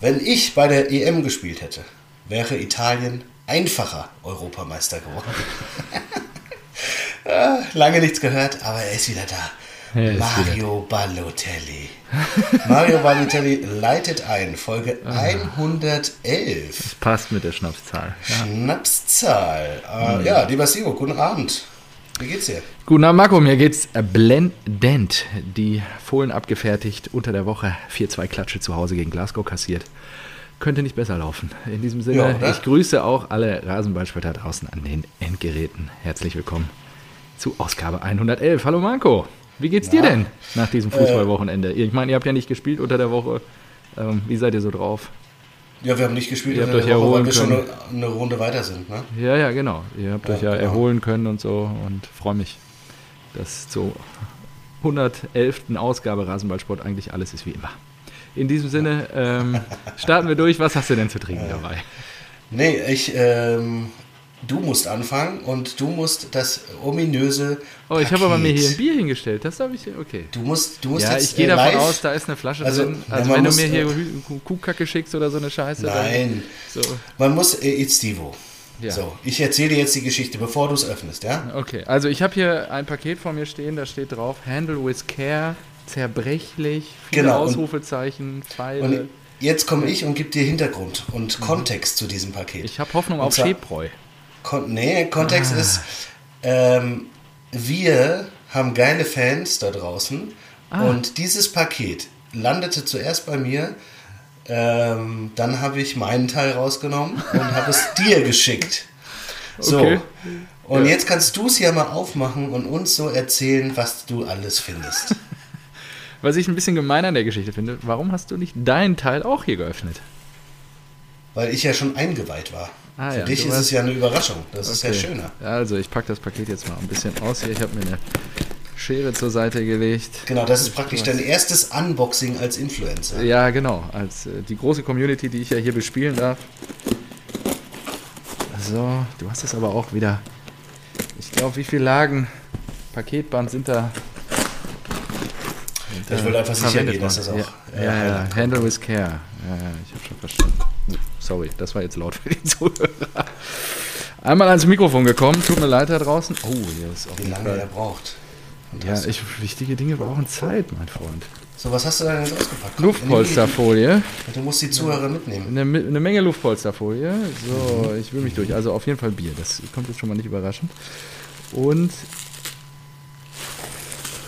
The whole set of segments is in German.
Wenn ich bei der EM gespielt hätte, wäre Italien einfacher Europameister geworden. Ah, Lange nichts gehört, aber er ist wieder da. Mario Balotelli. Mario Balotelli leitet ein, Folge 111. Das passt mit der Schnapszahl. Ja. Schnapszahl. Äh, ja, lieber Sigo, guten Abend. Wie geht's dir? Guten Abend, Marco. Mir geht's blendend. Die Fohlen abgefertigt, unter der Woche 4-2 Klatsche zu Hause gegen Glasgow kassiert. Könnte nicht besser laufen. In diesem Sinne, Ja, ich grüße auch alle Rasenballspieler draußen an den Endgeräten. Herzlich willkommen zu Ausgabe 111. Hallo Marco, wie geht's dir Ja. denn nach diesem Fußballwochenende? Ich meine, ihr habt ja nicht gespielt unter der Woche. Ähm, wie seid ihr so drauf? Ja, wir haben nicht gespielt, Ihr habt euch Woche, weil erholen wir schon eine, können. eine Runde weiter sind. Ne? Ja, ja, genau. Ihr habt Ja, euch ja genau. erholen können und so und freue mich, dass zur 111. Ausgabe Rasenballsport eigentlich alles ist wie immer. In diesem Sinne ähm, starten wir durch. Was hast du denn zu trinken dabei? Nee, ich, ähm, du musst anfangen und du musst das ominöse. Oh, ich habe aber mir hier ein Bier hingestellt. Das habe ich. Okay. Du musst, du musst Ja, jetzt ich gehe äh, davon live. aus, da ist eine Flasche Also, drin. Also wenn muss, du mir hier äh, Kuhkacke schickst oder so eine Scheiße. Nein, Dann, so. man muss äh, It's Divo. Ja. So, ich erzähle dir jetzt die Geschichte, bevor du es öffnest, ja? Okay, also ich habe hier ein Paket vor mir stehen, da steht drauf Handle with Care, zerbrechlich, viele Genau, Ausrufezeichen, Pfeile. Und jetzt komme ich und gebe dir Hintergrund und Kontext zu diesem Paket. Ich habe Hoffnung Und auf Schäbräu. Kon nee, Kontext Ah. ist, ähm, wir haben geile Fans da draußen Ah. und dieses Paket landete zuerst bei mir, ähm, dann habe ich meinen Teil rausgenommen und habe es dir geschickt. So. Okay. Und Ja. jetzt kannst du es ja mal aufmachen und uns so erzählen, was du alles findest. Was ich ein bisschen gemein an der Geschichte finde, warum hast du nicht deinen Teil auch hier geöffnet? Weil ich ja schon eingeweiht war. Ah, Für ja, dich ist es ja eine Überraschung. Das ist ja Okay. schöner. Also, ich packe das Paket jetzt mal ein bisschen aus hier. Ich habe mir eine Schere zur Seite gelegt. Genau, das ist praktisch dein erstes Unboxing als Influencer. Ja, genau. Als äh, die große Community, die ich ja hier bespielen darf. So, du hast es aber auch wieder. Ich glaube, wie viele Lagen Paketband sind da? sind Ich will einfach sicher gehen, dass das auch, Ja, ja, ja. ankommt. Handle with care. Ja, ja, ich habe schon verstanden. Sorry, das war jetzt laut für die Zuhörer. Einmal ans Mikrofon gekommen. Tut mir leid da draußen. Oh, hier ist auf Wie lange er Fall. braucht. Ja, ich, wichtige Dinge brauchen Zeit, mein Freund. So, was hast du da jetzt ausgepackt? Luftpolsterfolie. Du musst die Zuhörer mitnehmen. Eine, eine Menge Luftpolsterfolie. So, ich will mich durch. Also auf jeden Fall Bier. Das kommt jetzt schon mal nicht überraschend. Und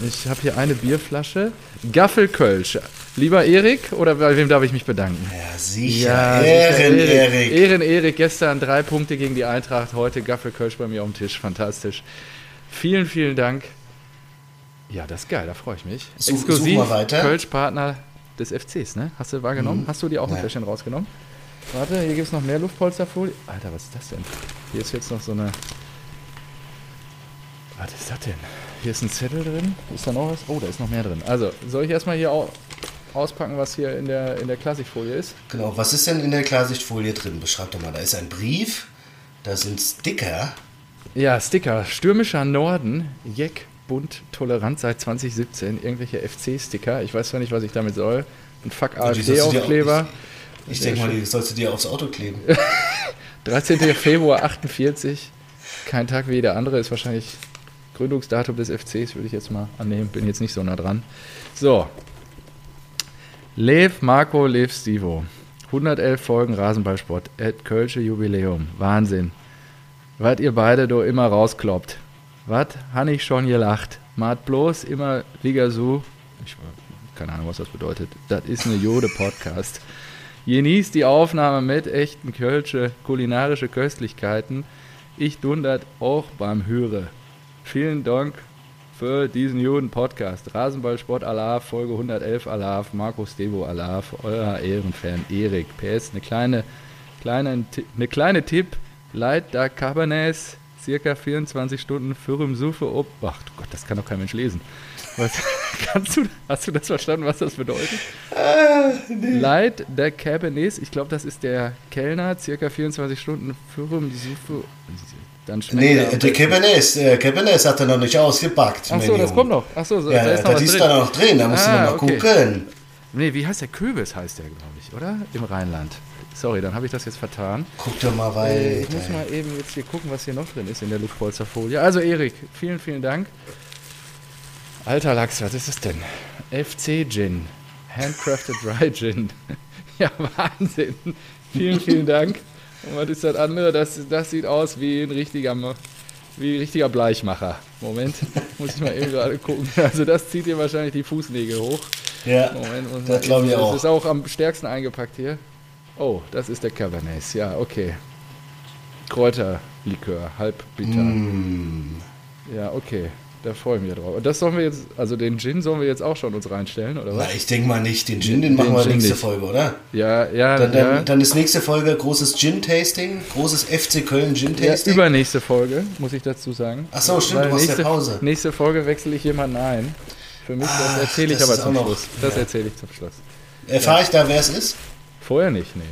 ich habe hier eine Bierflasche. Gaffelkölsch. Lieber Erik, oder bei wem darf ich mich bedanken? Ja, sicher. sicher, Ehren, Erik. Ehren Erik. Gestern drei Punkte gegen die Eintracht. Heute Gaffelkölsch bei mir auf dem Tisch. Fantastisch. Vielen, vielen Dank. Ja, das ist geil. Da freue ich mich. Such- Exklusiv such mal weiter. Kölsch-Partner des FCs, ne? Hast du wahrgenommen? Hast du die auch ein Ja. Fläschchen rausgenommen? Warte, hier gibt es noch mehr Luftpolsterfolie. Alter, was ist das denn? Hier ist jetzt noch so eine. Was ist das denn? Hier ist ein Zettel drin. Ist da noch was? Oh, da ist noch mehr drin. Also, soll ich erstmal hier au auspacken, was hier in der, in der Klassikfolie ist? Genau, was ist denn in der Klarsichtfolie drin? Beschreib doch mal. Da ist ein Brief, da sind Sticker. Ja, Sticker. Stürmischer Norden. Jeck, bunt, tolerant seit 2017. Irgendwelche FC-Sticker. Ich weiß zwar nicht, was ich damit soll. Ein Fuck AfD-Aufkleber. Ich denke mal, die sollst du dir aufs Auto kleben. 13. Februar 48. Kein Tag wie der andere ist wahrscheinlich Gründungsdatum des FCs, würde ich jetzt mal annehmen. Bin jetzt nicht so nah dran. So. Lev, Marco, Lev, Stivo. 111 Folgen Rasenballsport. Ed Kölsche Jubiläum. Wahnsinn. Was ihr beide do immer rauskloppt. Was han ich schon gelacht. Mat bloß immer Ligasu. Ich keine Ahnung, was das bedeutet. Das ist eine Jode-Podcast. Genießt die Aufnahme mit echten Kölsche kulinarische Köstlichkeiten. Ich dundert auch beim Höre. Vielen Dank für diesen Juden-Podcast. Rasenballsport Alaf, Folge 111 Alaf, Markus Devo Alaf, euer Ehrenfan Erik. PS, eine kleine, kleine, eine kleine Tipp. Leid da Cabernet, circa 24 Stunden Fürüm Sufe ob. Ach Gott, das kann doch kein Mensch lesen. Was, kannst du, hast du das verstanden, was das bedeutet? Leid der Cabernet, ich glaube, das ist der Kellner, circa 24 Stunden Fürüm Sufe. Dann schmeckt Nee, besten. Cabernet, der Cabernet hat er noch nicht ausgepackt. Ach so, mein das Junge. kommt noch. Ach so, Ja, da ist noch das ist drin. da noch drin, da musst Ah, du noch mal okay. gucken. Nee, wie heißt der? Kürbis heißt der, glaube ich, oder? Im Rheinland. Sorry, dann habe ich das jetzt vertan. Guck doch mal Äh, weiter. ich muss mal eben jetzt hier gucken, was hier noch drin ist in der Luftpolsterfolie. Also Erik, vielen, vielen Dank. Alter Lachs, was ist das denn? FC Gin. Handcrafted Dry Gin. ja, Wahnsinn. Vielen, vielen Dank. Und was ist das andere? Das, das sieht aus wie ein richtiger, wie ein richtiger Bleichmacher. Moment, muss ich mal eben gerade gucken. Also das zieht dir wahrscheinlich die Fußnägel hoch. Ja, Moment, das glaube ich eben- auch. Das ist auch am stärksten eingepackt hier. Oh, das ist der Cabernet. Ja, okay. Kräuterlikör, halbbitter. Mm. Ja, okay. Da freue ich mich drauf. Und das sollen wir jetzt, also den Gin sollen wir jetzt auch schon uns reinstellen, oder Na, was? ich denke mal nicht. Den Gin, den Den machen wir Gin nächste nicht. Folge, oder? Ja, ja, Dann, ja. dann, dann ist nächste Folge großes Gin-Tasting, großes FC Köln ja Gin-Tasting. übernächste Folge, muss ich dazu sagen. Ach so, stimmt, Weil du ja nächste, Pause. Nächste Folge wechsle ich jemanden ein. Für mich, Ach, das erzähle ich das aber zum Schluss. Das ja. erzähle ich zum Schluss. Erfahre ich da, wer es ist? Vorher nicht, nee.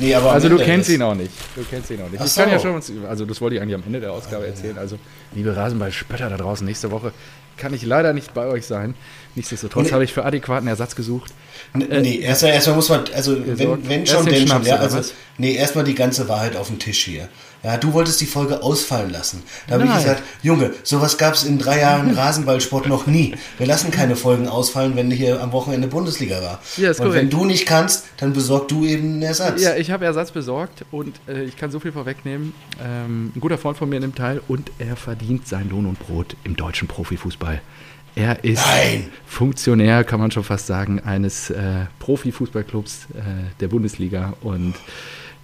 Nee, aber Also du kennst ist- ihn auch nicht. Du kennst ihn auch nicht. Ach ich kann ja schon, also das wollte ich eigentlich am Ende der Ausgabe erzählen. Also, liebe Rasenball-Spötter da draußen, nächste Woche kann ich leider nicht bei euch sein. Nichtsdestotrotz Nee. habe ich für adäquaten Ersatz gesucht. N- Nee, erstmal, erstmal muss man, also wenn, wenn Erst schon, den denn schon. Ja, also, nee, erstmal die ganze Wahrheit auf den Tisch hier. Ja, du wolltest die Folge ausfallen lassen. Da habe ich gesagt, Junge, sowas gab es in drei Jahren Rasenballsport noch nie. Wir lassen keine Folgen ausfallen, wenn hier am Wochenende Bundesliga war. Ja, ist Und wenn korrekt. du nicht kannst, dann besorg du eben einen Ersatz. Ja, ich habe Ersatz besorgt und äh, ich kann so viel vorwegnehmen. Ähm, ein guter Freund von mir nimmt teil und er verdient sein Lohn und Brot im deutschen Profifußball. Er ist Nein. Funktionär, kann man schon fast sagen, eines äh, Profifußballclubs äh, der Bundesliga und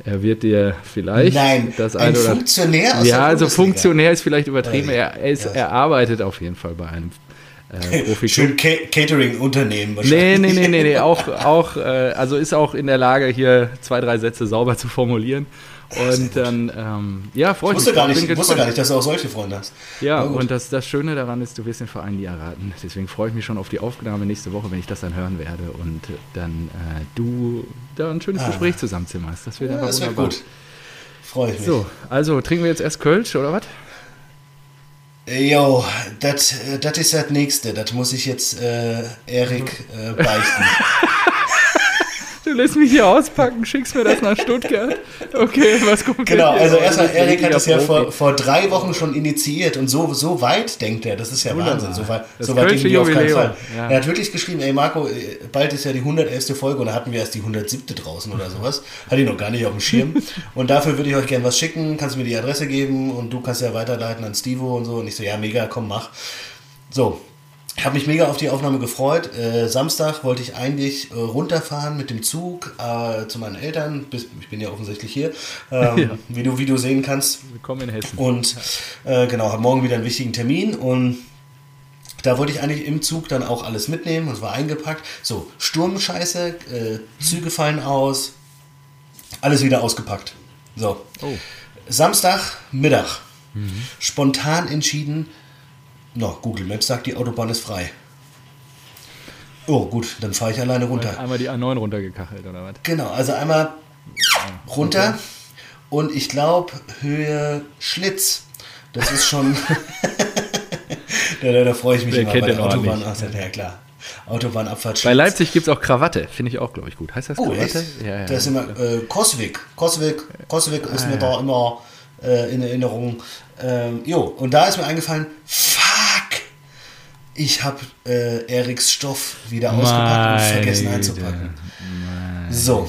er wird dir vielleicht Nein, das ein eine oder Funktionär aus ja, also. Funktionär ist vielleicht übertrieben. Er, er, ist, er arbeitet auf jeden Fall bei einem äh, Profiklub. Schön Ca Catering-Unternehmen Nee, wahrscheinlich. nee, nee, nee, nee. Auch, auch, äh, also ist auch in der Lage, hier zwei, drei Sätze sauber zu formulieren. Und dann, ähm, ja, freue Ich wusste, mich. gar nicht, ich wusste gar nicht, dass du auch solche Freunde hast. Ja, und das, das Schöne daran ist, du wirst den Verein nie erraten. Deswegen freue ich mich schon auf die Aufnahme nächste Woche, wenn ich das dann hören werde und dann äh, du da ein schönes Gespräch zusammenzimmerst. Das wird Ah. Ja, das wäre wunderbar. gut. Freue ich mich. So, also trinken wir jetzt erst Kölsch oder was? Jo, das ist das Nächste. Das muss ich jetzt äh, Erik äh, beichten. Lässt mich hier auspacken, schickst mir das nach Stuttgart. Okay, was kommt genau, dir? also erstmal, Erik hat das ja vor, vor drei Wochen schon initiiert und so, so weit denkt er. Das ist ja Wunderbar. Wahnsinn. So weit, Das so weit denken wir auf keinen Fall. ja. Er hat wirklich geschrieben, ey Marco, äh, bald ist ja die 111. Folge und da hatten wir erst die 107. draußen oder sowas. Hatte ich noch gar nicht auf dem Schirm. und dafür würde ich euch gerne was schicken. Kannst du mir die Adresse geben und du kannst ja weiterleiten an Stevo und so. Und ich so, ja mega, komm, mach. So, ich habe mich mega auf die Aufnahme gefreut. Äh, Samstag wollte ich eigentlich äh, runterfahren mit dem Zug äh, zu meinen Eltern. Bis, ich bin ja offensichtlich hier, ähm, Ja. wie, du, wie du sehen kannst. Willkommen in Hessen. Und äh, genau, habe morgen wieder einen wichtigen Termin und da wollte ich eigentlich im Zug dann auch alles mitnehmen. Es war eingepackt. So, Sturmscheiße, äh, Züge fallen aus, alles wieder ausgepackt. So, Oh, Samstag, Mittag. Spontan entschieden, no, Google Maps sagt, die Autobahn ist frei. Oh, gut, dann fahre ich alleine runter. einmal die A9 runtergekachelt oder was? Genau, also einmal runter und ich glaube Höhe Schlitz. Das ist schon. da, da, da freue ich mich Wer immer kennt bei der Autobahn. Ach, ja klar. Autobahnabfahrt Bei. Leipzig gibt es auch Krawatte, finde ich auch, glaube ich, gut. Heißt das Oh, Krawatte? echt? Ja, ja. Das ist immer äh, Koswig. Koswig, Koswig ist Ah, mir ja. da immer äh, in Erinnerung. Ähm, jo, und da ist mir eingefallen! Ich habe äh, Eriks Stoff wieder ausgepackt und vergessen einzupacken. So.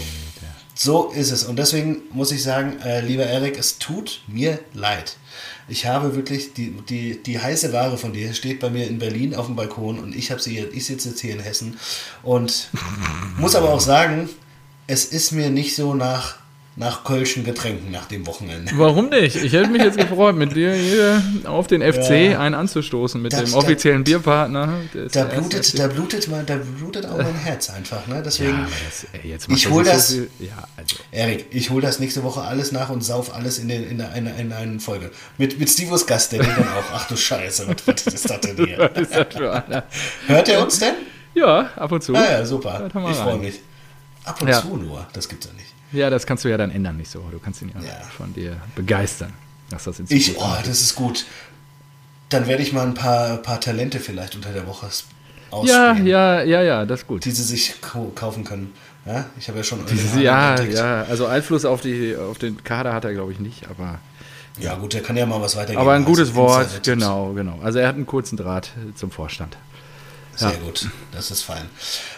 So ist es. Und deswegen muss ich sagen, äh, lieber Erik, es tut mir leid. Ich habe wirklich die, die, die heiße Ware von dir steht bei mir in Berlin auf dem Balkon und ich habe sie hier, ich sitze jetzt hier in Hessen und muss aber auch sagen, es ist mir nicht so nach, nach Kölschen Getränken nach dem Wochenende. Warum nicht? Ich hätte mich jetzt gefreut, mit dir hier auf den FC Ja. einen anzustoßen, mit Das- dem offiziellen Bierpartner. des Da blutet, da blutet mal, da blutet auch mein Herz einfach, ne? Deswegen. ja, das, ey, jetzt Ich hol sich das- So ja, also. Erik, ich hole das nächste Woche alles nach und sauf alles in, den, in, der- in, in eine Folge. Mit, mit Stivos Gast, der dann auch, ach du Scheiße, was, ist das denn hier? Hört er uns denn? Ja, ab und zu. Ah ja, super. Er Ich freue mich. Ab und Ja. zu nur, das gibt's ja nicht. Ja, das kannst du ja dann ändern, nicht so. Du kannst ihn ja, Ja. von dir begeistern. Dass das in Ich, oh, macht. das ist gut. Dann werde ich mal ein paar, paar Talente vielleicht unter der Woche Ja, ausspielen, ja, ja, ja, das ist gut. die sie sich kau- kaufen können. Ja, ich habe ja schon Diese, ja, entdeckt. ja, also Einfluss auf, die, auf den Kader hat er, glaube ich, nicht, aber, Ja, gut, der kann ja mal was weitergeben. aber ein gutes Wort, genau, genau. Also er hat einen kurzen Draht zum Vorstand. Sehr Ja. gut, das ist fein.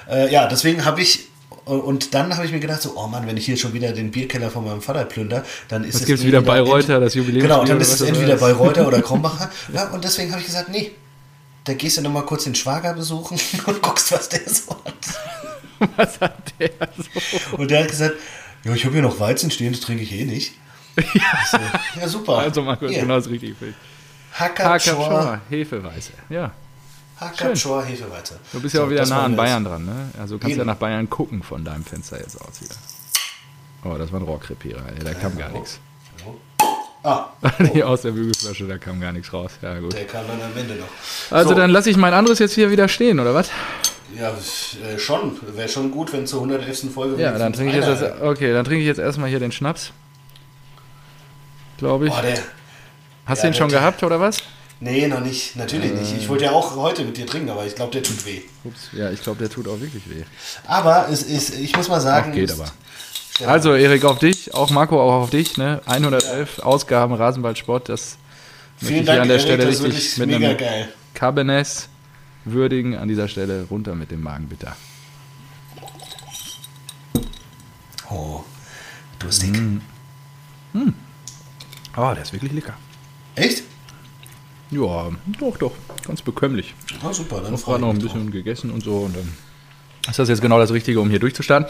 Äh, ja, deswegen habe ich, und dann habe ich mir gedacht, so, oh Mann, wenn ich hier schon wieder den Bierkeller von meinem Vater plünder, dann ist Was es gibt's wieder Bayreuther, das Jubiläumsbier Genau, dann ist es das entweder ist? Bayreuther oder Krombacher. Ja, und deswegen habe ich gesagt, nee, da gehst du nochmal kurz den Schwager besuchen und guckst, was der so hat. Was hat der so? Und der hat gesagt, ja, ich habe hier noch Weizen stehen, das trinke ich eh nicht. Ich so, ja, super. Also Markus, Hier, genau das richtig. Hakapschor, Hakapschor, Hefeweiße. Ja, Hakapschor, Hefeweizen. du bist ja So, auch wieder nah an Bayern dran, ne? Also du kannst ja Eben. nach Bayern gucken von deinem Fenster jetzt aus wieder. Oh, das war ein Rohrkrepierer, ey, da kam gar nichts. Ah, Nee, aus der Bügelflasche, da kam gar nichts raus. Ja, gut. der kam dann am Ende noch. Also So. dann lasse ich mein anderes jetzt hier wieder stehen, oder was? Ja, äh, schon. Wäre schon gut, wenn zur 111. Folge Ja, dann trinke ich jetzt das, okay, dann trinke ich jetzt erstmal hier den Schnaps. Glaube ich. Boah, der. Hast ja, du den schon der- gehabt oder was? Nee, noch nicht. Natürlich nicht. Ich wollte ja auch heute mit dir trinken, aber ich glaube, der tut weh. Ups, ja, ich glaube, der tut auch wirklich weh. Aber es ist, ich muss mal sagen. Ach, geht aber. Stefan, Also, Erik, auf dich, auch Marco, auch auf dich, ne? 111 Ausgaben Rasenballsport, das möchte vielen ich Dank, an der Erik, Stelle richtig wirklich mit mega einem geil. Cabernet würdigen. An dieser Stelle runter mit dem Magenbitter. Oh, durstig. Mhm. Oh, der ist wirklich lecker. Echt? Ja, doch, doch, ganz bekömmlich. Oh, super. Dann freue ich noch ein mich drauf. bisschen gegessen und so und dann ist das jetzt genau das Richtige, um hier durchzustarten.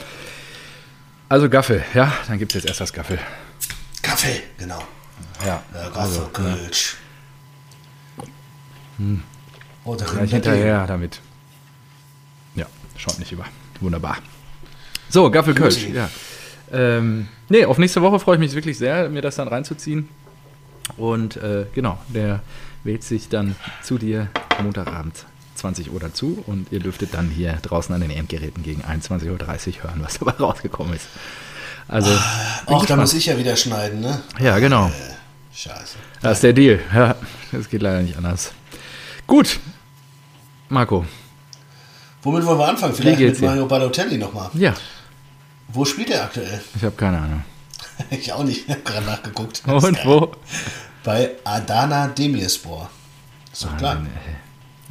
Also Gaffel, ja, dann gibt es jetzt erst das Gaffel. Kaffee, genau. Ja, Äh, also, Raffelkölsch. Oh, da gleich hinterher damit. Ja, schaut nicht über. Wunderbar. So, Gaffel Kölsch, Guti. ja. Ähm, nee, auf nächste Woche freue ich mich wirklich sehr, mir das dann reinzuziehen. Und äh, genau, der wählt sich dann zu dir Montagabend 20 Uhr dazu und ihr dürftet dann hier draußen an den Endgeräten gegen 21.30 Uhr hören, was dabei rausgekommen ist. Also, Auch da muss ich ja wieder schneiden, ne? ja, genau. Äh, scheiße. Das ist der Deal. Ja, das geht leider nicht anders. Gut, Marco. Womit wollen wir anfangen? Vielleicht mit? Mario Balotelli nochmal. Ja, Wo spielt er aktuell? ich habe keine Ahnung. ich auch nicht. Ich habe gerade nachgeguckt. Und wo? Bei Adana Demirspor. Ist doch klar.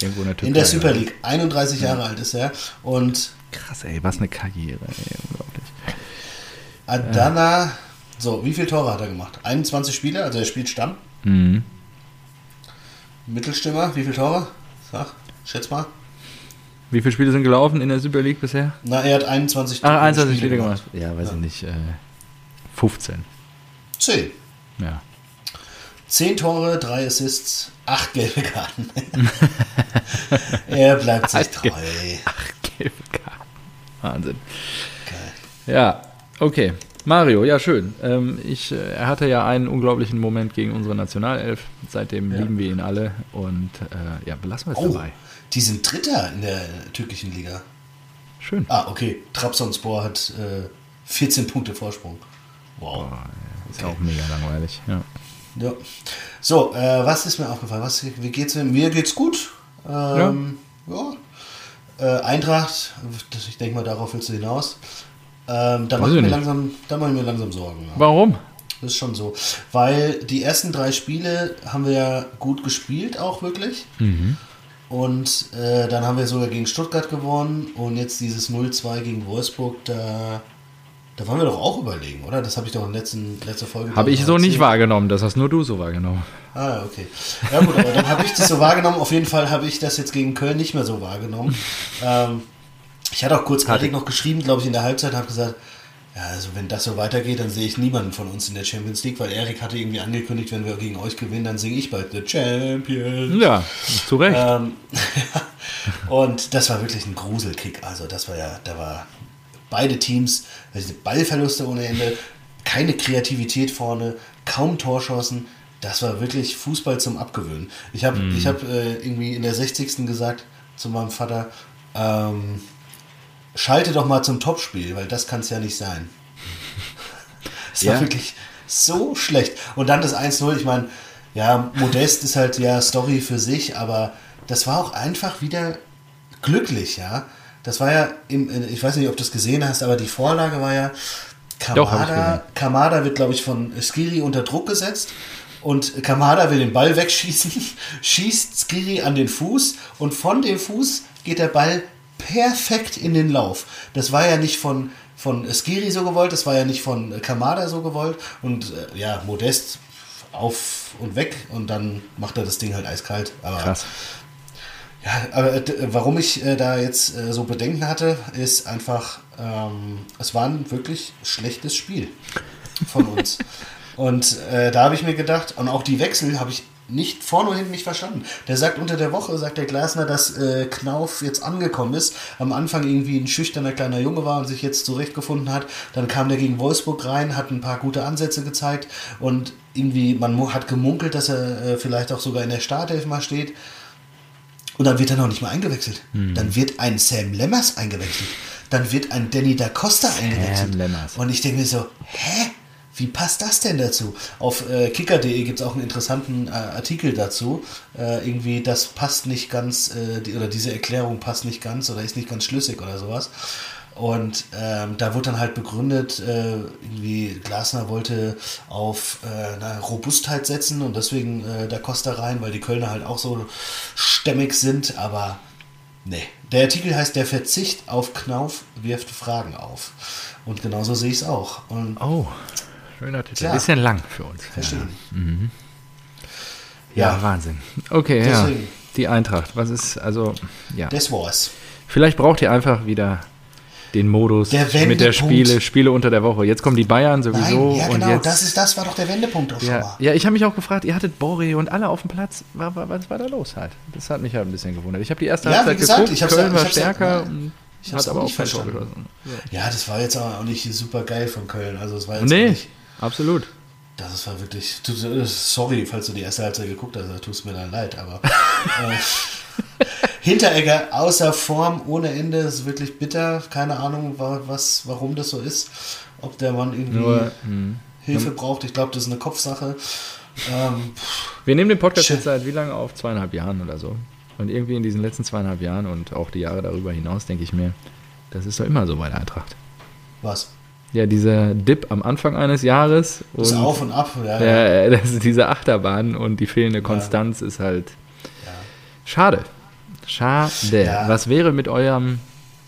Irgendwo in der Türkei. In der Super League. 31 Jahre alt ist er. Und Krass, ey, was eine Karriere, ey, unglaublich. Adana, so, wie viele Tore hat er gemacht? 21 Spiele, also er spielt Stamm. Mhm. Mittelstimmer, wie viele Tore? Sag, schätz mal. Wie viele Spiele sind gelaufen in der Super League bisher? Na, er hat 21 Ah, 21 Spiele gemacht. Ja, weiß ich nicht. Äh, 15. 10. Ja. 10 Tore, 3 Assists, 8 gelbe Karten. er bleibt sich Acht treu. ge- Ach, gelbe Karten. Wahnsinn. Geil. Ja, okay. Mario, ja, schön. Ähm, ich, äh, er hatte ja einen unglaublichen Moment gegen unsere Nationalelf. Seitdem Ja. lieben wir ihn alle. Und äh, ja, belassen wir es Oh, dabei. die sind Dritter in der türkischen Liga. Schön. Ah, okay. Trabzonspor hat äh, 14 Punkte Vorsprung. Wow. Ist ja auch mega langweilig. Ja. Ja. So, äh, was ist mir aufgefallen? Was, wie geht's mir? Mir geht's gut. Ähm, ja. Äh, Eintracht, das, ich denke mal, darauf willst du hinaus. Ähm, da mache ich mir langsam, da mach ich mir langsam Sorgen. Ja. Warum? Das ist schon so. Weil die ersten drei Spiele haben wir ja gut gespielt, auch wirklich. Mhm. Und äh, dann haben wir sogar gegen Stuttgart gewonnen. Und jetzt dieses 0-2 gegen Wolfsburg, da, da waren wir doch auch überlegen, oder? Das habe ich doch in letzten, letzter Folge Habe ich so nicht erzählt. wahrgenommen. Das hast nur du so wahrgenommen. Ah, okay. Ja gut, aber dann habe ich das so wahrgenommen. Auf jeden Fall habe ich das jetzt gegen Köln nicht mehr so wahrgenommen. Ähm, ich hatte auch kurz Erik noch geschrieben, glaube ich, in der Halbzeit, habe gesagt, ja, also wenn das so weitergeht, dann sehe ich niemanden von uns in der Champions League, weil Erik hatte irgendwie angekündigt, wenn wir gegen euch gewinnen, dann singe ich bald The Champions. Ja, zu Recht. Ähm, und das war wirklich ein Gruselkick. Also das war ja, da war beide Teams, also Ballverluste ohne Ende, keine Kreativität vorne, kaum Torschancen. Das war wirklich Fußball zum Abgewöhnen. Ich habe ich hab, äh, irgendwie in der 60. gesagt zu meinem Vater, ähm, schalte doch mal zum Topspiel, weil das kann es ja nicht sein. Es war Ja. wirklich so schlecht. Und dann das 1-0, ich meine, ja, Modest ist halt ja Story für sich, aber das war auch einfach wieder glücklich, ja. Das war ja, im, ich weiß nicht, ob du es gesehen hast, aber die Vorlage war ja, Doch, Kamada, gesehen. Kamada wird, glaube ich, von Skiri unter Druck gesetzt. Und Kamada will den Ball wegschießen, schießt Skiri an den Fuß und von dem Fuß geht der Ball perfekt in den Lauf. Das war ja nicht von, von Skiri so gewollt, das war ja nicht von Kamada so gewollt. Und äh, ja, Modest auf und weg und dann macht er das Ding halt eiskalt. Aber Krass. Ja, aber äh, d- warum ich äh, da jetzt äh, so Bedenken hatte, ist einfach, ähm, es war ein wirklich schlechtes Spiel von uns. und äh, da habe ich mir gedacht, und auch die Wechsel habe ich nicht vorne und hinten nicht verstanden. Der sagt unter der Woche, sagt der Glasner, dass äh, Knauf jetzt angekommen ist. Am Anfang irgendwie ein schüchterner kleiner Junge war und sich jetzt zurechtgefunden hat. Dann kam der gegen Wolfsburg rein, hat ein paar gute Ansätze gezeigt und irgendwie, man hat gemunkelt, dass er äh, vielleicht auch sogar in der Startelf mal steht. Und dann wird er noch nicht mal eingewechselt. Mhm. Dann wird ein Sam Lemmers eingewechselt. Dann wird ein Danny da Costa eingewechselt. Lemmers. Und ich denke mir so, hä? Wie passt das denn dazu? Auf äh, kicker.de gibt es auch einen interessanten äh, Artikel dazu. Äh, irgendwie, das passt nicht ganz, äh, die, oder diese Erklärung passt nicht ganz oder ist nicht ganz schlüssig oder sowas. Und ähm, da wurde dann halt begründet, äh, irgendwie Glasner wollte auf äh, Robustheit setzen und deswegen äh, da Costa rein, weil die Kölner halt auch so stämmig sind, aber nee. Der Artikel heißt Der Verzicht auf Knauf wirft Fragen auf. Und genauso sehe ich es auch. Und Oh, schöner Titel. Klar. Bisschen lang für uns. verstehen. Ja, Ja. Wahnsinn. Okay, Deswegen. ja. Die Eintracht. Was ist, also, ja. Das war's. Vielleicht braucht ihr einfach wieder den Modus Der mit der. Spiele, Spiele unter der Woche. Jetzt kommen die Bayern sowieso. Nein, ja und genau, jetzt, das, ist, das war doch der Wendepunkt auch schon ja, mal. ja, ich habe mich auch gefragt, ihr hattet Borre und alle auf dem Platz. Wa- wa- Was war da los halt? Das hat mich halt ein bisschen gewundert. Ich habe die erste Ja, Halbzeit gesagt, geguckt, ich Köln ja- war ich hab's ja- stärker und ich hab's hat auch aber auch nicht kein Tor verstanden. geschossen. Ja, das war jetzt auch nicht super geil von Köln. Also es war jetzt Nee, nicht. absolut. Das war wirklich. Du, äh, sorry, falls du die erste Halbzeit geguckt hast, da tust mir dann leid, aber. äh, Hinteregger außer Form ohne Ende ist wirklich bitter. Keine Ahnung, wa- was, warum das so ist. Ob der Mann irgendwie Nur, hm. Hilfe braucht. Ich glaube, das ist eine Kopfsache. Ähm, Wir nehmen den Podcast jetzt seit wie lange auf? Zweieinhalb Jahren oder so. Und irgendwie in diesen letzten zweieinhalb Jahren und auch die Jahre darüber hinaus denke ich mir, das ist doch immer so bei der Eintracht. was? Ja, dieser Dip am Anfang eines Jahres Das und Auf und Ab. Ja, ja. äh, das ist diese Achterbahn und die fehlende Konstanz ist halt schade. Schade. Ja. Was wäre mit eurem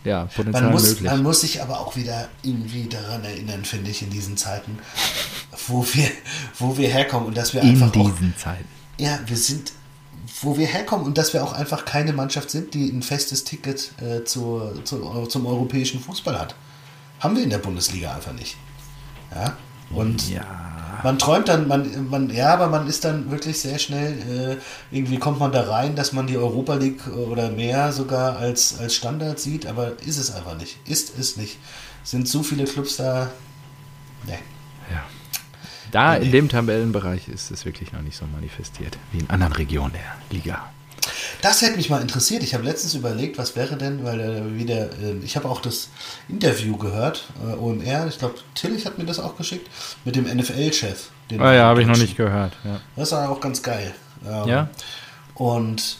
ja, Potenzial Man muss, möglich? man muss sich aber auch wieder irgendwie daran erinnern, finde ich, in diesen Zeiten, wo wir, wo wir herkommen und dass wir in einfach auch diesen Zeiten. Ja, wir sind, wo wir herkommen und dass wir auch einfach keine Mannschaft sind, die ein festes Ticket äh, zur, zur, zum europäischen Fußball hat. Haben wir in der Bundesliga einfach nicht. Ja. Und Ja. Man träumt dann, man, man, ja, aber man ist dann wirklich sehr schnell, äh, irgendwie kommt man da rein, dass man die Europa League oder mehr sogar als, als Standard sieht, aber ist es einfach nicht. Ist es nicht. Sind so viele Clubs da. Nee. Ja. Da Nee. in dem Tabellenbereich ist es wirklich noch nicht so manifestiert wie in anderen Regionen der Liga. Das hätte mich mal interessiert. Ich habe letztens überlegt, was wäre denn, weil äh, wieder, äh, ich habe auch das Interview gehört, äh, OMR, ich glaube, Tillich hat mir das auch geschickt, mit dem NFL-Chef. Ah ja, habe ich noch nicht gehört. Ja. Das war auch ganz geil. Ähm, Ja? Und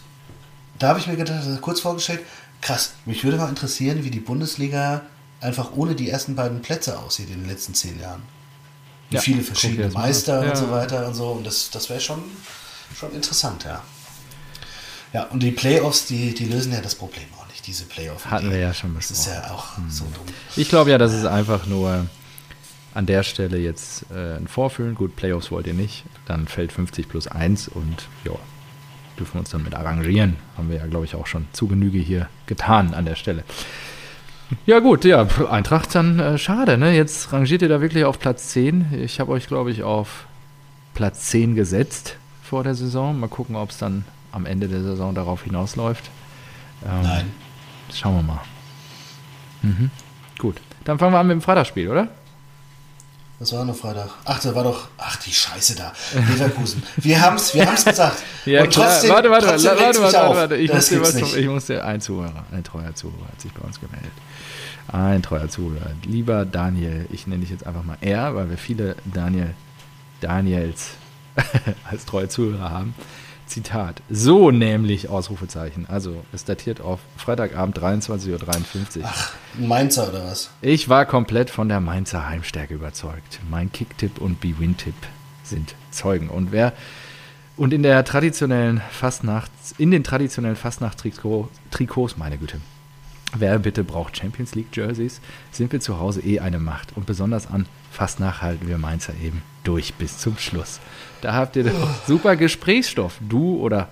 da habe ich mir gedacht, äh, kurz vorgestellt, krass, mich würde mal interessieren, wie die Bundesliga einfach ohne die ersten beiden Plätze aussieht in den letzten zehn Jahren. Wie Ja, viele verschiedene. Meister Ja. und so weiter und so. Und das, das wäre schon, schon interessant, ja. Ja, und die Playoffs, die, die lösen ja das Problem auch nicht, diese Playoffs. Hatten wir ja schon Das ist besprochen. ja auch so dumm. Ich glaube ja, das ist einfach nur an der Stelle jetzt äh, ein Vorfühlen. Gut, Playoffs wollt ihr nicht. Dann fällt 50 plus 1 und ja, dürfen wir uns dann mit arrangieren. Haben wir ja, glaube ich, auch schon zu Genüge hier getan an der Stelle. Ja gut, ja, Eintracht dann äh, schade, ne? Jetzt rangiert ihr da wirklich auf Platz 10. Ich habe euch, glaube ich, auf Platz 10 gesetzt vor der Saison. Mal gucken, ob es dann am Ende der Saison darauf hinausläuft. Ähm, Nein. Schauen wir mal. Mhm. Gut. Dann fangen wir an mit dem Freitagsspiel, oder? Das war nur Freitag. Ach, da war doch. Ach, die Scheiße da. Leverkusen. wir haben es wir haben's gesagt. Und trotzdem, warte, warte, trotzdem warte, warte, warte, warte. Ich, Das muss dir was nicht. ich muss dir ein Zuhörer, ein treuer Zuhörer hat sich bei uns gemeldet. Ein treuer Zuhörer. Lieber Daniel, ich nenne dich jetzt einfach mal er, weil wir viele Daniel, Daniels als treue Zuhörer haben. Zitat. So nämlich, Ausrufezeichen. Also, es datiert auf Freitagabend 23.53 Uhr. Ach, Mainzer oder was? Ich war komplett von der Mainzer Heimstärke überzeugt. Mein Kicktipp und B-Win-Tipp sind Zeugen. Und wer und in der traditionellen Fastnachts, in den traditionellen Fastnacht-Trikots, meine Güte, wer bitte braucht Champions League Jerseys, sind wir zu Hause eh eine Macht. Und besonders an Fastnacht halten wir Mainzer eben durch bis zum Schluss. Da habt ihr doch super Gesprächsstoff. Du oder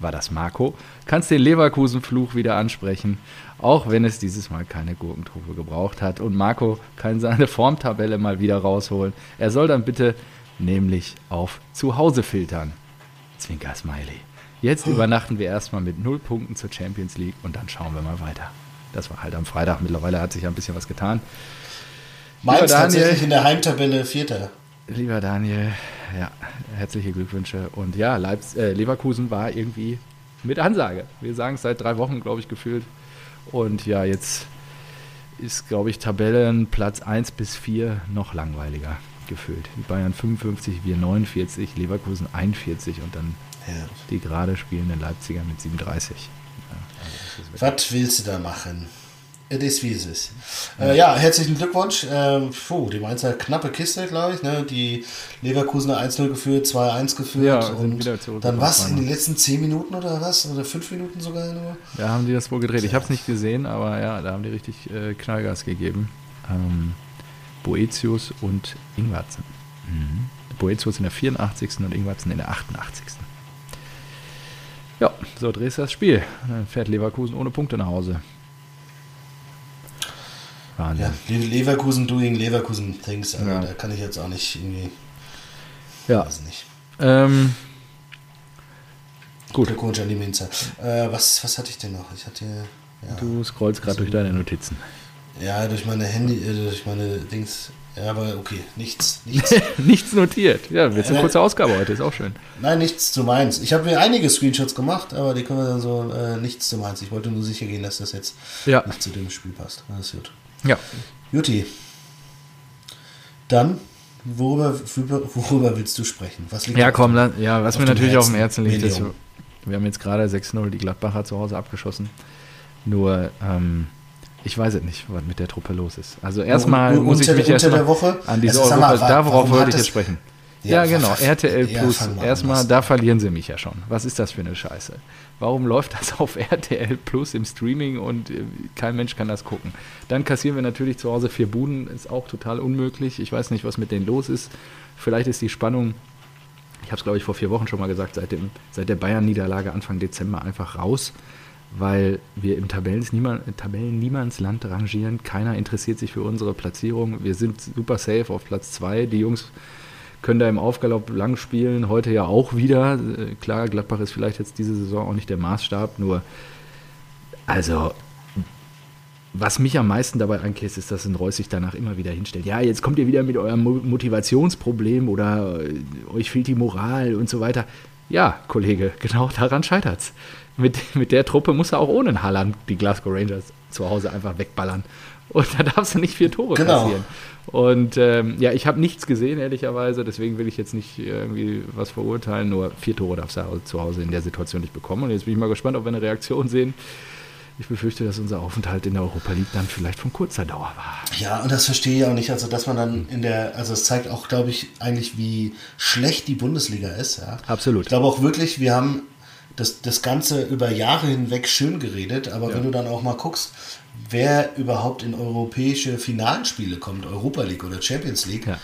war das Marco, kannst den Leverkusen-Fluch wieder ansprechen, auch wenn es dieses Mal keine Gurkentruppe gebraucht hat. Und Marco kann seine Formtabelle mal wieder rausholen. Er soll dann bitte nämlich auf Zuhause filtern. Zwinker Smiley. Jetzt übernachten wir erstmal mit null Punkten zur Champions League und dann schauen wir mal weiter. Das war halt am Freitag. Mittlerweile hat sich ja ein bisschen was getan. Mainz tatsächlich in der Heimtabelle Vierter. Lieber Daniel, ja, herzliche Glückwünsche. Und ja, Leipz äh, Leverkusen war irgendwie mit Ansage. Wir sagen es seit drei Wochen, glaube ich, gefühlt. Und ja, jetzt ist, glaube ich, Tabellenplatz 1 bis 4 noch langweiliger gefühlt. Die Bayern 55, wir 49, Leverkusen 41 und dann ja. die gerade spielenden Leipziger mit 37. Ja, also Was willst du da machen? Es ist wie es ist. Ja, äh, ja herzlichen Glückwunsch. Ähm, puh, die Mainzer knappe Kiste, glaube ich. Ne? Die Leverkusener 1-0 geführt, 2-1 geführt. Ja, und dann was in den letzten 10 Minuten oder was? Oder 5 Minuten sogar nur? Ja, haben die das wohl gedreht. Ich habe es nicht gesehen, aber ja, da haben die richtig äh, Knallgas gegeben. Ähm, Boetius und Ingwarzen. Mhm. Boetius in der 84. und Ingwarzen in der 88. Ja, so drehst du das Spiel. Dann fährt Leverkusen ohne Punkte nach Hause. Wahnsinn. Ja, Leverkusen doing Leverkusen things. Also ja. Da kann ich jetzt auch nicht irgendwie. Ja. Weiß nicht. Ähm, gut. Glückwunsch an die Minzer. Äh, was, was hatte ich denn noch? Ich hatte. Ja, du scrollst gerade durch deine Notizen. Ja, durch meine Handy, äh, durch meine Dings. Ja, aber okay, nichts. Nichts, nichts notiert. Ja, wird eine kurze Ausgabe heute, ist auch schön. Nein, nichts zu meins. Ich habe mir einige Screenshots gemacht, aber die können wir dann so, äh, nichts zu meins. Ich wollte nur sicher gehen, dass das jetzt ja. nicht zu dem Spiel passt. Ist gut. Ja. Juti. Dann, worüber, worüber willst du sprechen? Was liegt ja, komm, dann, ja, was mir natürlich auf dem Herzen liegt, ist, wir haben jetzt gerade 6-0 die Gladbacher zu Hause abgeschossen. Nur, ähm, ich weiß es nicht, was mit der Truppe los ist. Also erstmal muss ich mich erst an diese Europa, mal, da worauf wollte ich jetzt sprechen. Ja, ja genau, RTL Plus. Erstmal, da verlieren sie mich ja schon. Was ist das für eine Scheiße? Warum läuft das auf RTL Plus im Streaming und äh, kein Mensch kann das gucken? Dann kassieren wir natürlich zu Hause vier Buden, ist auch total unmöglich. Ich weiß nicht, was mit denen los ist. Vielleicht ist die Spannung, ich habe es glaube ich vor vier Wochen schon mal gesagt, seit, dem, seit der Bayern-Niederlage Anfang Dezember einfach raus weil wir im Tabellen-Niemandsland rangieren. Keiner interessiert sich für unsere Platzierung. Wir sind super safe auf Platz 2. Die Jungs können da im Aufgalopp lang spielen, heute ja auch wieder. Äh, klar, Gladbach ist vielleicht jetzt diese Saison auch nicht der Maßstab, nur also was mich am meisten dabei ankäst, ist, dass ein Reus sich danach immer wieder hinstellt. Ja, jetzt kommt ihr wieder mit eurem Motivationsproblem oder äh, euch fehlt die Moral und so weiter. Ja, Kollege, genau daran scheitert es mit, mit der Truppe muss er auch ohne Haaland die Glasgow Rangers zu Hause einfach wegballern. Und da darfst du nicht vier Tore genau. kassieren. Und ähm, ja, ich habe nichts gesehen, ehrlicherweise. Deswegen will ich jetzt nicht irgendwie was verurteilen. Nur vier Tore darfst du zu Hause in der Situation nicht bekommen. Und jetzt bin ich mal gespannt, ob wir eine Reaktion sehen. Ich befürchte, dass unser Aufenthalt in der Europa League dann vielleicht von kurzer Dauer war. Ja, und das verstehe ich auch nicht. Also, dass man dann in der, also es zeigt auch, glaube ich, eigentlich, wie schlecht die Bundesliga ist. Ja. Absolut. Ich glaube auch wirklich, wir haben das, das Ganze über Jahre hinweg schön geredet, aber ja. wenn du dann auch mal guckst, wer überhaupt in europäische Finalspiele kommt, Europa League oder Champions League, ja.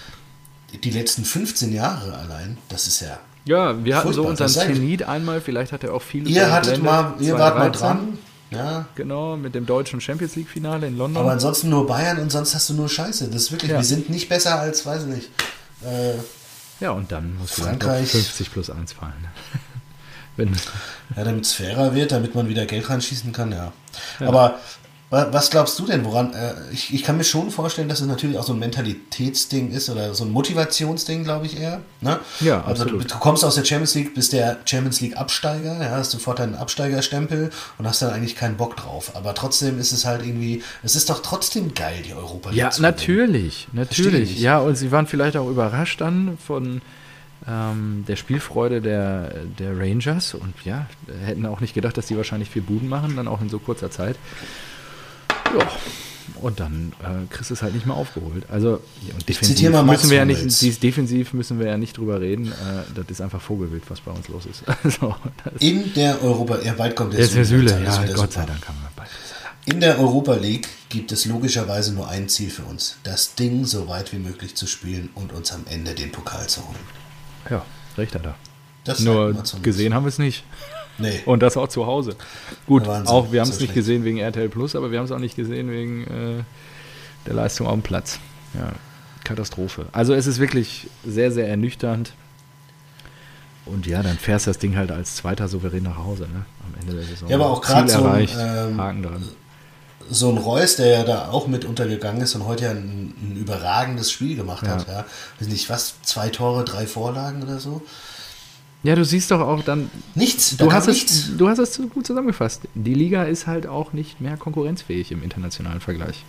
die letzten 15 Jahre allein, das ist ja. Ja, wir hatten so unseren Zenit einmal, vielleicht hat er auch viele. Ihr hattet mal, ihr wart mal dran. Ja. Genau, mit dem deutschen Champions League Finale in London. Aber ansonsten nur Bayern und sonst hast du nur Scheiße. Das ist wirklich, ja. wir sind nicht besser als, weiß ich nicht. Äh, ja, und dann muss Frankreich 50 plus 1 fallen. Wenn ja, damit es fairer wird, damit man wieder Geld reinschießen kann, ja. ja. Aber was glaubst du denn, woran? Äh, ich, ich kann mir schon vorstellen, dass es natürlich auch so ein Mentalitätsding ist oder so ein Motivationsding, glaube ich eher. Ne? Ja, also du, du, kommst aus der Champions League, bist der Champions League Absteiger, ja, hast sofort deinen Absteigerstempel und hast dann eigentlich keinen Bock drauf. Aber trotzdem ist es halt irgendwie, es ist doch trotzdem geil, die Europa League. Ja, natürlich, natürlich. Ja, und sie waren vielleicht auch überrascht dann von ähm, der Spielfreude der, der Rangers und ja, hätten auch nicht gedacht, dass die wahrscheinlich vier Buden machen, dann auch in so kurzer Zeit. Ja, und dann äh, kriegst du es halt nicht mehr aufgeholt. Also defensiv müssen wir ja nicht, defensiv müssen wir ja nicht drüber reden. Äh, das ist einfach Vogelwild, was bei uns los ist. Also, das In der Europa, ja, bald kommt der der Süle, ist ja, Gott sei. Dank haben wir bald. In der Europa League gibt es logischerweise nur ein Ziel für uns: das Ding so weit wie möglich zu spielen und uns am Ende den Pokal zu holen. Ja, recht hat er. Das Nur gesehen haben wir es nicht. Nee. Und das auch zu Hause. Gut, Wahnsinn, auch wir haben es so nicht schlecht. gesehen wegen RTL Plus, aber wir haben es auch nicht gesehen wegen äh, der Leistung auf dem Platz. Ja, Katastrophe. Also es ist wirklich sehr, sehr ernüchternd. Und ja, dann fährst du das Ding halt als zweiter souverän nach Hause, ne? Am Ende der Saison. Ja, aber auch grad Ziel so ein, erreicht, ähm, Haken dran. so ein Reus, der ja da auch mit untergegangen ist und heute ja ein, ein überragendes Spiel gemacht hat. Ja. Weiß nicht, was, zwei Tore, drei Vorlagen oder so? Ja, du siehst doch auch dann, Nichts, da du hast, nichts. es, du hast es gut zusammengefasst. Die Liga ist halt auch nicht mehr konkurrenzfähig im internationalen Vergleich.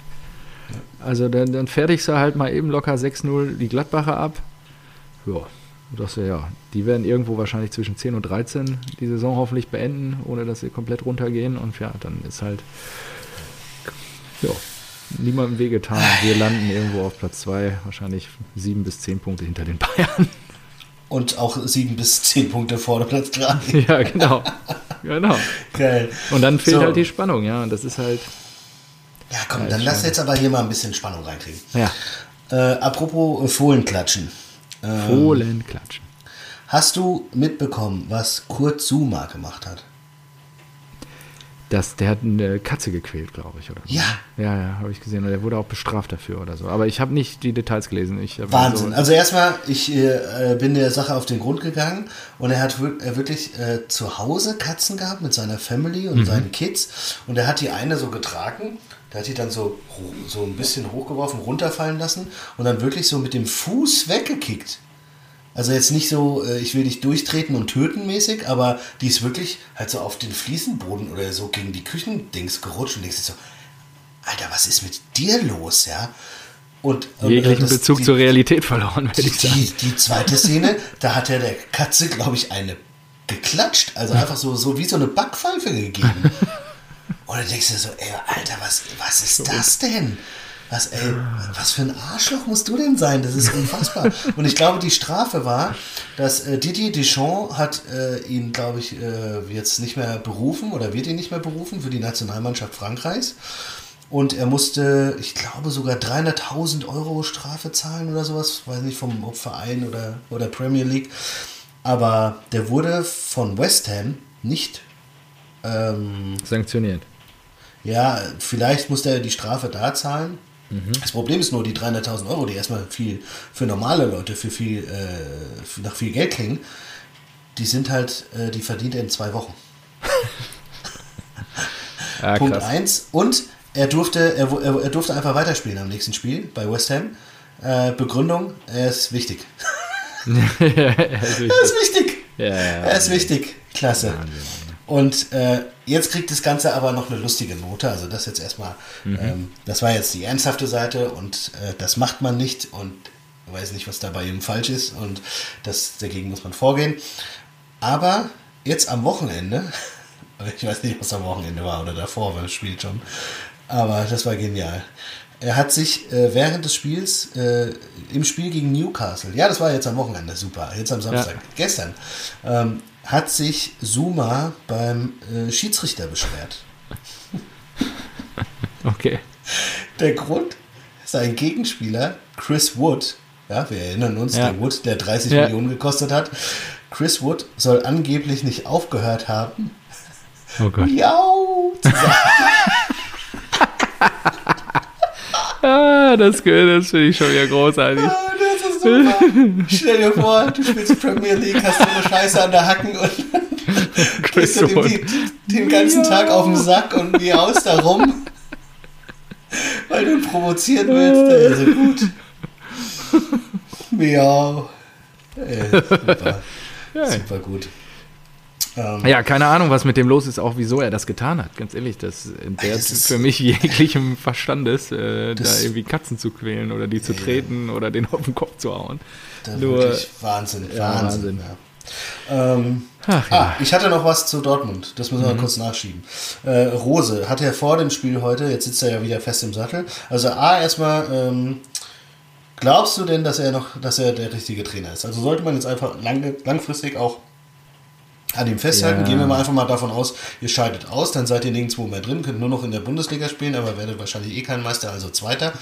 Also dann, dann fertigst du halt mal eben locker 6-0 die Gladbacher ab. Ja, das ja, die werden irgendwo wahrscheinlich zwischen 10 und 13 die Saison hoffentlich beenden, ohne dass sie komplett runtergehen. Und ja, dann ist halt ja, niemandem wehgetan. Wir landen irgendwo auf Platz 2, wahrscheinlich 7 bis 10 Punkte hinter den Bayern. Und auch sieben bis zehn Punkte vor Platz drei. ja, genau. genau. Geil. Und dann fehlt So. halt die Spannung, ja. Und das ist halt. Ja, komm, dann lass jetzt aber hier mal ein bisschen Spannung reinkriegen. Ja, Äh, apropos äh, Fohlenklatschen. Ähm, Fohlen klatschen. Hast du mitbekommen, was Kurt Zuma gemacht hat? Das, der hat eine Katze gequält, glaube ich, oder. Ja. Ja, ja, habe ich gesehen. Und der wurde auch bestraft dafür oder so. Aber ich habe nicht die Details gelesen. Wahnsinn. So, Also erstmal, ich äh, bin der Sache auf den Grund gegangen und er hat wir- wirklich äh, zu Hause Katzen gehabt mit seiner Family Mhm. und seinen Kids und er hat die eine so getragen, der hat die dann so, so ein bisschen hochgeworfen, runterfallen lassen und dann wirklich so mit dem Fuß weggekickt. Also jetzt nicht so, äh, ich will dich durchtreten und töten mäßig, aber die ist wirklich halt so auf den Fliesenboden oder so gegen die Küchendings gerutscht und denkst so, Alter, was ist mit dir los, ja? Und, äh, jeglichen das- Bezug die- zur Realität verloren, würde die, ich sagen. die, die zweite Szene, da hat er der Katze, glaube ich, eine geklatscht. Also einfach so, so wie so eine Backpfeife gegeben. Und dann denkst du so, ey, Alter, was, was ist das denn? Was, ey, was für ein Arschloch musst du denn sein? Das ist unfassbar. Und ich glaube, die Strafe war, dass äh, Didier Deschamps hat äh, ihn, glaube ich, äh, jetzt nicht mehr berufen oder wird ihn nicht mehr berufen für die Nationalmannschaft Frankreichs. Und er musste, ich glaube, sogar 300.000 Euro Strafe zahlen oder sowas. Weiß nicht, vom Verein oder, oder Premier League. Aber der wurde von West Ham nicht ähm, Sanktioniert. ja, vielleicht muss der die Strafe da zahlen. Das Problem ist nur, die 300.000 Euro, die erstmal viel für normale Leute für viel, äh, nach viel Geld klingen, die sind halt, äh, die verdient er in zwei Wochen. Ja, Punkt krass. 1. Und er durfte, er, er, durfte einfach weiterspielen am nächsten Spiel bei West Ham. Äh, Begründung, er ist wichtig. Er ist wichtig. Er ist wichtig. Ja, ja, Er ist wichtig. Klasse. Und äh, jetzt kriegt das Ganze aber noch eine lustige Note. Also das jetzt erstmal, ähm, das war jetzt die ernsthafte Seite und äh, das macht man nicht und weiß nicht, was da bei ihm falsch ist und das, dagegen muss man vorgehen. Aber jetzt am Wochenende, ich weiß nicht, was am Wochenende war oder davor, weil das Spiel schon, aber das war genial. Er hat sich äh, während des Spiels äh, im Spiel gegen Newcastle, ja, das war jetzt am Wochenende, super, jetzt am Samstag, gestern, ähm, hat sich Zuma beim äh, Schiedsrichter beschwert. Okay. Der Grund, sein Gegenspieler Chris Wood, ja, wir erinnern uns, Ja. der Wood, der 30 Ja. Millionen gekostet hat, Chris Wood soll angeblich nicht aufgehört haben, Oh Gott. Miau. Ah, das, das finde ich schon wieder großartig. Super. Stell dir vor, du spielst Premier League, hast so eine Scheiße an der Hacken und gehst du dem die, den ganzen Tag auf den Sack und miaust da rum, weil du provozieren willst. Also gut. Miau. Äh, super. Ja. Super gut. Ähm, Ja, keine Ahnung, was mit dem los ist, auch wieso er das getan hat. Ganz ehrlich, das entbehrt für mich jeglichem Verstandes, äh, da irgendwie Katzen zu quälen oder die zu treten oder den auf den Kopf zu hauen. Da Nur- wirklich Wahnsinn, Ja, Wahnsinn. Wahnsinn. Ja. Ähm, Ach ja. ah, ich hatte noch was zu Dortmund, das müssen wir mal kurz nachschieben. Äh, Rose hat er vor dem Spiel heute, jetzt sitzt er ja wieder fest im Sattel. Also A, erstmal, ähm, glaubst du denn, dass er noch, dass er der richtige Trainer ist? Also sollte man jetzt einfach lange, langfristig auch an ihm festhalten. Ja. Gehen wir mal einfach mal davon aus, ihr scheidet aus, dann seid ihr nirgendwo mehr drin, könnt nur noch in der Bundesliga spielen, aber werdet wahrscheinlich eh kein Meister, also Zweiter.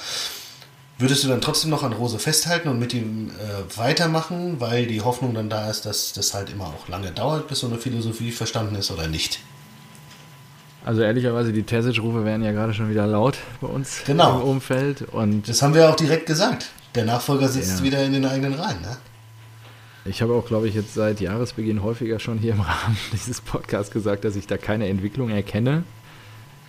Würdest du dann trotzdem noch an Rose festhalten und mit ihm äh, weitermachen, weil die Hoffnung dann da ist, dass das halt immer auch lange dauert, bis so eine Philosophie verstanden ist oder nicht? Also ehrlicherweise, die Terzic-Rufe werden ja gerade schon wieder laut bei uns Genau. im Umfeld. Und Das haben wir auch direkt gesagt. Der Nachfolger sitzt Ja. wieder in den eigenen Reihen. Ne? Ich habe auch, glaube ich, jetzt seit Jahresbeginn häufiger schon hier im Rahmen dieses Podcasts gesagt, dass ich da keine Entwicklung erkenne.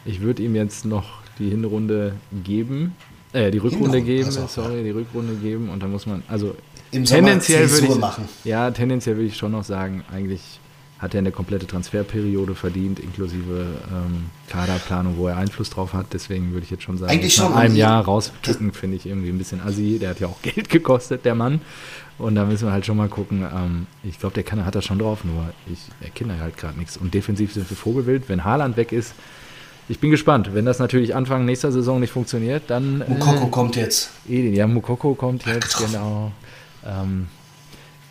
Ich würde ihm jetzt noch die Hinrunde geben, äh, die Rückrunde Hinrunde, geben, also, sorry, die Rückrunde geben und dann muss man, also Im Sommer tendenziell würde ich, machen. ja, tendenziell würde ich schon noch sagen, eigentlich hat er eine komplette Transferperiode verdient, inklusive ähm, Kaderplanung, wo er Einfluss drauf hat. Deswegen würde ich jetzt schon sagen, Eigentlich nach schon. einem Jahr rauspicken, finde ich irgendwie ein bisschen assi. Der hat ja auch Geld gekostet, der Mann. Und da müssen wir halt schon mal gucken. Ähm, ich glaube, der kann, hat das schon drauf, nur ich erkenne halt gerade nichts. Und defensiv sind wir Vogelwild. Wenn Haaland weg ist, ich bin gespannt. Wenn das natürlich Anfang nächster Saison nicht funktioniert, dann. Mukoko kommt jetzt. Edin, ja, Mukoko kommt jetzt, genau. Ähm,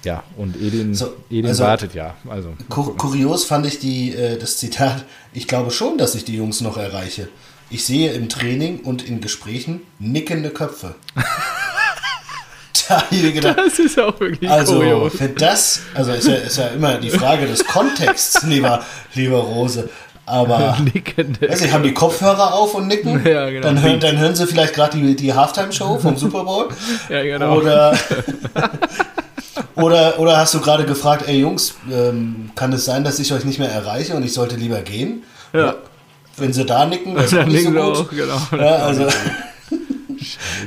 ja, und Edin, So, Edin also- wartet ja. Also, Kur kurios fand ich die, äh, das Zitat, ich glaube schon, dass ich die Jungs noch erreiche. Ich sehe im Training und in Gesprächen nickende Köpfe. da ich mir gedacht, das ist auch wirklich also kurios. für das, also ist ja, ist ja immer die Frage des Kontexts, lieber, lieber Rose. Aber weiß nicht, haben die Kopfhörer auf und nicken? Ja, genau. dann, hören, dann hören sie vielleicht gerade die, die Halftime-Show vom Super Bowl. Ja, genau. Oder, oder, oder hast du gerade gefragt, ey Jungs, ähm, kann es sein, dass ich euch nicht mehr erreiche und ich sollte lieber gehen? Ja. Wenn sie da nicken, das ist Dann nicht so gut. auch, genau. Ja, also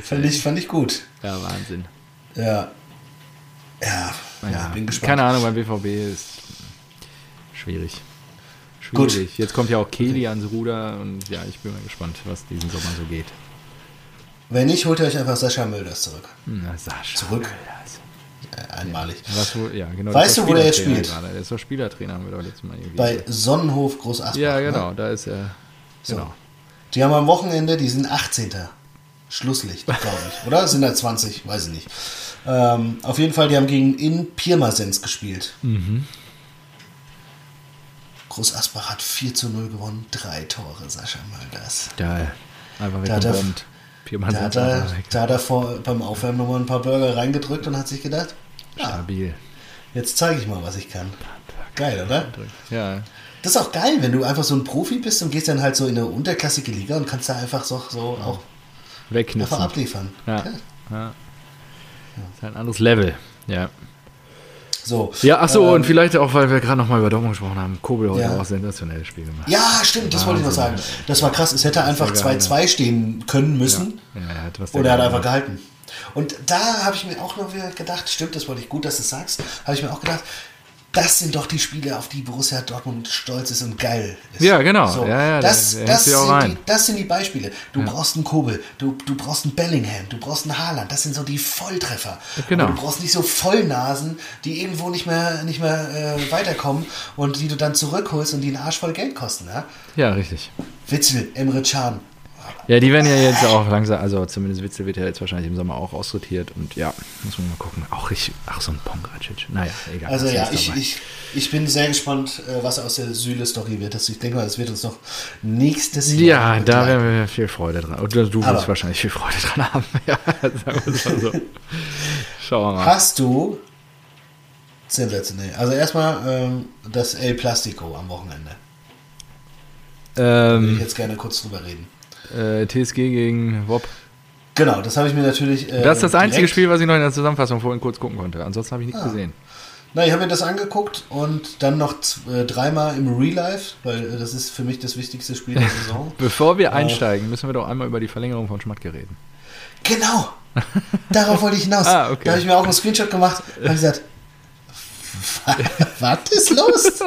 fand, ich, fand ich gut. Ja, Wahnsinn. Ja. Ja, ja, Ja, bin gespannt. Keine Ahnung, beim BVB ist schwierig. Gut. Schwierig. Jetzt kommt ja auch Kelly ans Ruder und ja, ich bin mal gespannt, was diesen Sommer so geht. Wenn nicht, holt ihr euch einfach Sascha Mölders zurück. Na, Sascha. Zurück. Ja, einmalig. Was wohl, ja, genau. Weißt du, wo der jetzt spielt? Gerade. Der ist doch Spielertrainer, haben wir doch letztes Mal irgendwie. Bei Sonnenhof Groß Asbach. ja, ne? genau, da ist er. So. Genau. Die haben am Wochenende, die sind 18. Schlusslicht, glaube ich. Oder sind da 20? Weiß ich nicht. Ähm, auf jeden Fall, die haben gegen In Pirmasens gespielt. Mhm. Groß Asbach hat 4 zu 0 gewonnen. Drei Tore, Sascha Mölders. Geil. Einfach weggebombt. Da hat er, da hat er vor, beim Aufwärmen nochmal ein paar Burger reingedrückt und hat sich gedacht, ja, Stabil. jetzt zeige ich mal, was ich kann. Geil, oder? Ja, Das ist auch geil, wenn du einfach so ein Profi bist und gehst dann halt so in eine unterklassige Liga und kannst da einfach so, so auch einfach wegkniffen. abliefern. Ja. ja. Ist halt ein anderes Level. Ja. So. Ja, ach so, ähm, und vielleicht auch, weil wir gerade noch mal über Dortmund gesprochen haben. Kobel heute Ja. auch sensationelles Spiel gemacht. Ja, stimmt, das wollte ich noch sagen. Das war krass. Es hätte einfach war geil, 2-2 stehen können müssen. Ja, er hat was der Oder er hat einfach gehalten. Und da habe ich mir auch noch wieder gedacht, stimmt, das wollte ich gut, dass du es sagst, habe ich mir auch gedacht, das sind doch die Spiele, auf die Borussia Dortmund stolz ist und geil ist. Ja, genau. Ja, ja, das, da- da das, sind die, das sind die Beispiele. Du brauchst einen Kobel, du, du brauchst einen Bellingham, du brauchst einen Haaland. Das sind so die Volltreffer. Genau. Aber du brauchst nicht so Vollnasen, die irgendwo nicht mehr, nicht mehr äh, weiterkommen und die du dann zurückholst und die einen Arsch voll Geld kosten. Ja? Ja, richtig. Witzel, Emre Can. Ja, die werden ja jetzt auch langsam, also zumindest Witzel wird ja jetzt wahrscheinlich im Sommer auch aussortiert und ja, muss man mal gucken. Auch ich, ach so ein Pongracic. Naja, egal. Also ja, ich, dabei. ich, ich bin sehr gespannt, äh, was aus der Süle-Story wird. Das, ich denke mal, das wird uns noch nächstes Jahr. Ja, da werden wir viel Freude dran. Oder du wirst wahrscheinlich viel Freude dran haben. Ja, sagen wir es mal so. Schauen wir mal. Hast du sensationell. Also erstmal ähm, das El Plastico am Wochenende. Würde ich Ähm, jetzt gerne kurz drüber reden. Äh, TSG gegen WOP. Genau, das habe ich mir natürlich. Äh, Das ist das einzige Spiel, was ich noch in der Zusammenfassung vorhin kurz gucken konnte. Ansonsten habe ich nichts Ah. gesehen. Na, ich habe mir das angeguckt und dann noch äh, dreimal im Real Life, weil äh, das ist für mich das wichtigste Spiel der Saison. Bevor wir einsteigen, müssen wir doch einmal über die Verlängerung von Schmatke reden. Genau! Darauf wollte ich hinaus. Ah, okay. Da habe ich mir auch einen Screenshot gemacht und gesagt, Was ist los?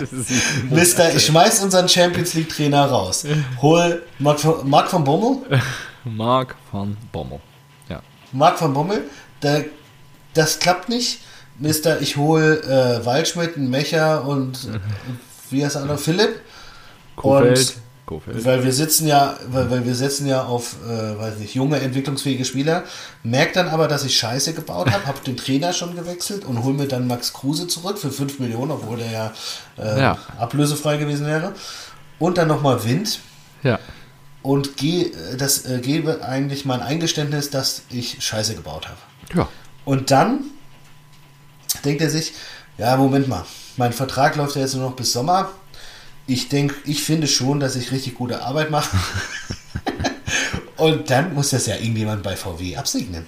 Mister, ich schmeiß unseren Champions League Trainer raus. Hol Marc von, Marc von Bommel. Mark van Bommel. Ja. Marc von Bommel, der, das klappt nicht. Mister, ich hol äh, Waldschmidt, einen Mecher und, und wie heißt der andere? Philipp. Kofeld. Kofeld. Weil wir sitzen ja, weil, weil wir setzen ja auf, äh, weiß nicht, junge, entwicklungsfähige Spieler, merkt dann aber, dass ich Scheiße gebaut habe, habe den Trainer schon gewechselt und hol mir dann Max Kruse zurück für 5 Millionen, obwohl der ja, äh, Ja. ablösefrei gewesen wäre. Und dann nochmal Wind Ja. und geh, das äh, gebe eigentlich mein Eingeständnis, dass ich Scheiße gebaut habe. Ja. Und dann denkt er sich, ja, Moment mal, mein Vertrag läuft ja jetzt nur noch bis Sommer. Ich denke, ich finde schon, dass ich richtig gute Arbeit mache. Und dann muss das ja irgendjemand bei VW absegnen.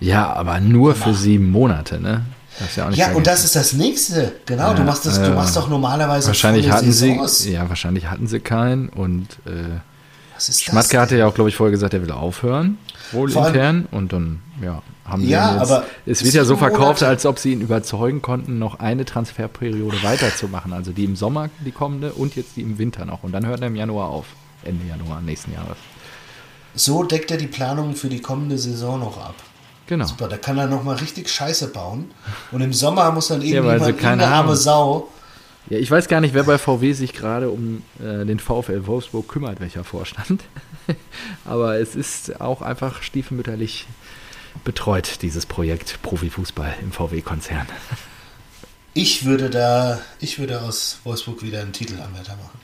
Ja, aber nur für sieben Monate, ne? Ja Ja, und das ist das nächste. Genau, du Ja, machst das, du äh, machst doch normalerweise Wahrscheinlich hatten sie, Saisons. ja, wahrscheinlich hatten sie keinen und äh, Schmatke hatte ja auch, glaube ich, vorher gesagt, er will aufhören, wohl Vor intern und dann, ja, haben sie Ja, jetzt, aber es wird ja so verkauft, Monate- als ob sie ihn überzeugen konnten, noch eine Transferperiode weiterzumachen, also die im Sommer, die kommende und jetzt die im Winter noch und dann hört er im Januar auf, Ende Januar nächsten Jahres. So deckt er die Planung für die kommende Saison noch ab. Genau. Super, da kann er nochmal richtig Scheiße bauen. Und im Sommer muss dann irgendjemand, sie keine irgendeine arme. Sau, Ja, ich weiß gar nicht, wer bei VW sich gerade um äh, den VfL Wolfsburg kümmert, welcher Vorstand. Aber es ist auch einfach stiefmütterlich betreut, dieses Projekt Profifußball im VW-Konzern. Ich würde da, ich würde aus Wolfsburg wieder einen Titelanwärter machen.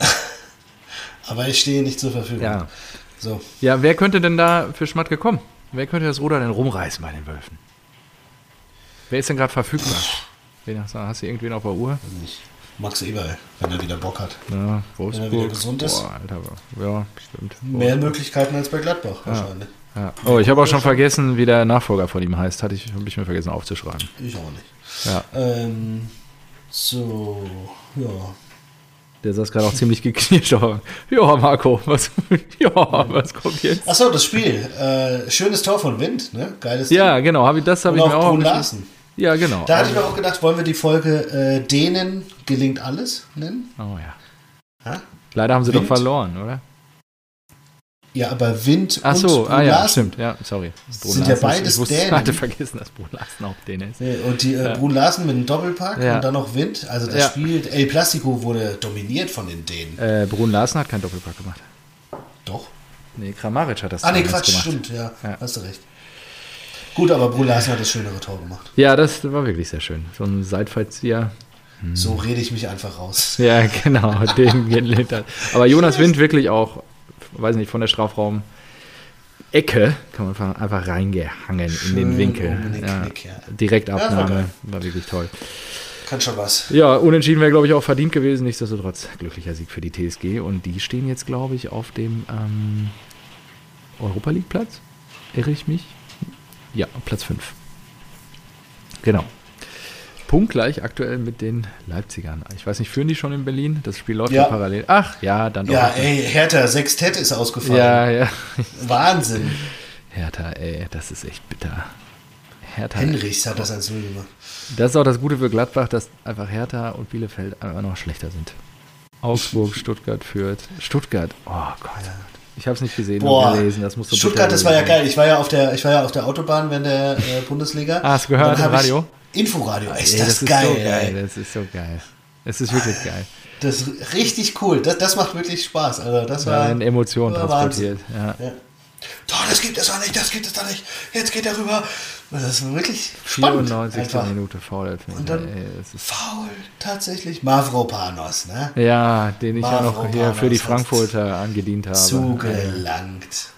Aber ich stehe nicht zur Verfügung. Ja. So. Ja, wer könnte denn da für Schmatke kommen? Wer könnte das Ruder denn rumreißen bei den Wölfen? Wer ist denn gerade verfügbar? Wen hast, du- hast du irgendwen auf der Uhr? Nicht. Max Eberl, wenn er wieder Bock hat. Ja, Wolfsburg. wieder gesund ist. Boah, Alter, ja, stimmt. Mehr Möglichkeiten als bei Gladbach wahrscheinlich. Ja. Oh, ich habe auch schon vergessen, wie der Nachfolger von ihm heißt. Hatte ich, habe ich mir vergessen aufzuschreiben. Ich auch nicht. Ja. Ähm, so, ja. Der saß gerade auch ziemlich geknirscht. Ja, Marco, was, ja, was kommt jetzt? Achso, das Spiel. Äh, schönes Tor von Wind, ne? Geiles Ja, genau, hab ich, das habe ich mir auch Larsen. Ja, genau. Da hatte ich mir auch gedacht, wollen wir die Folge äh, denen gelingt alles nennen? oh ja. Ha? Leider haben sie Wind? doch verloren, oder? Ja, aber Wind Ach und so, Brun ah ja, Larsen stimmt. Ja, sorry. Sind ja beides Ich wusste, Dänen. hatte vergessen, dass Brun Larsen auch Däne ist. Nee, Und die äh, Ja. Brun Larsen mit dem Doppelpack Ja. und dann noch Wind. Also das Ja. Spiel, El Plastico wurde dominiert von den Dänen. Äh, Brun Larsen hat keinen Doppelpack gemacht. Doch. Nee, Kramaric hat das Ah nee, Quatsch, gemacht. stimmt, ja. Hast du recht. Gut, aber Brun Larsen hat das schönere Tor gemacht. Ja, das war wirklich sehr schön. So ein Seitfallzieher. So rede ich mich einfach raus. Ja, genau, den gelehnt hat. Aber Jonas Wind wirklich auch, weiß nicht, von der Strafraum Ecke kann man einfach, reingehangen in Schön den Winkel. ja. Knick, ja. Direktabnahme, Ja, war war, wirklich toll. Kann schon was. Ja, unentschieden wäre, glaube ich, auch verdient gewesen. Nichtsdestotrotz glücklicher Sieg für die TSG. Und die stehen jetzt, glaube ich, auf dem ähm, Europa League Platz. Irre ich mich? Ja, Platz 5. Genau. Punktgleich aktuell mit den Leipzigern. Ich weiß nicht, führen die schon in Berlin? Das Spiel läuft ja, Ja. parallel. Ach, ja, dann doch. Ja, ey, Hertha, Sextett ist ausgefallen. ja, ja. Wahnsinn. Hertha, ey, das ist echt bitter. Hertha. Henrichs hat das als Null gemacht. Das ist auch das Gute für Gladbach, dass einfach Hertha und Bielefeld einfach noch schlechter sind. Augsburg, Stuttgart führt. Stuttgart, oh Gott. Ich habe es nicht gesehen, Boah, nur gelesen. Das muss so Stuttgart, das war ja geil. Ich war ja auf der, ich war ja auf der Autobahn während der äh, Bundesliga. Ah, hast du gehört im Radio? Inforadio, ist Ey, das, das ist geil, so geil. ey. Das ist so geil. Es ist wirklich geil. Das ist richtig cool. Das, das macht wirklich Spaß. Also das Da war werden Emotionen war transportiert. Ja. Ja. Doch, das gibt es doch nicht, das gibt es doch nicht. Jetzt geht er rüber. Das ist wirklich spannend. 94. Einfach. Minute Foul. Und dann- ey, Faul, tatsächlich. Mavropanos, ne? ja, den ich ja noch hier für die Frankfurter angedient habe. Zugelangt.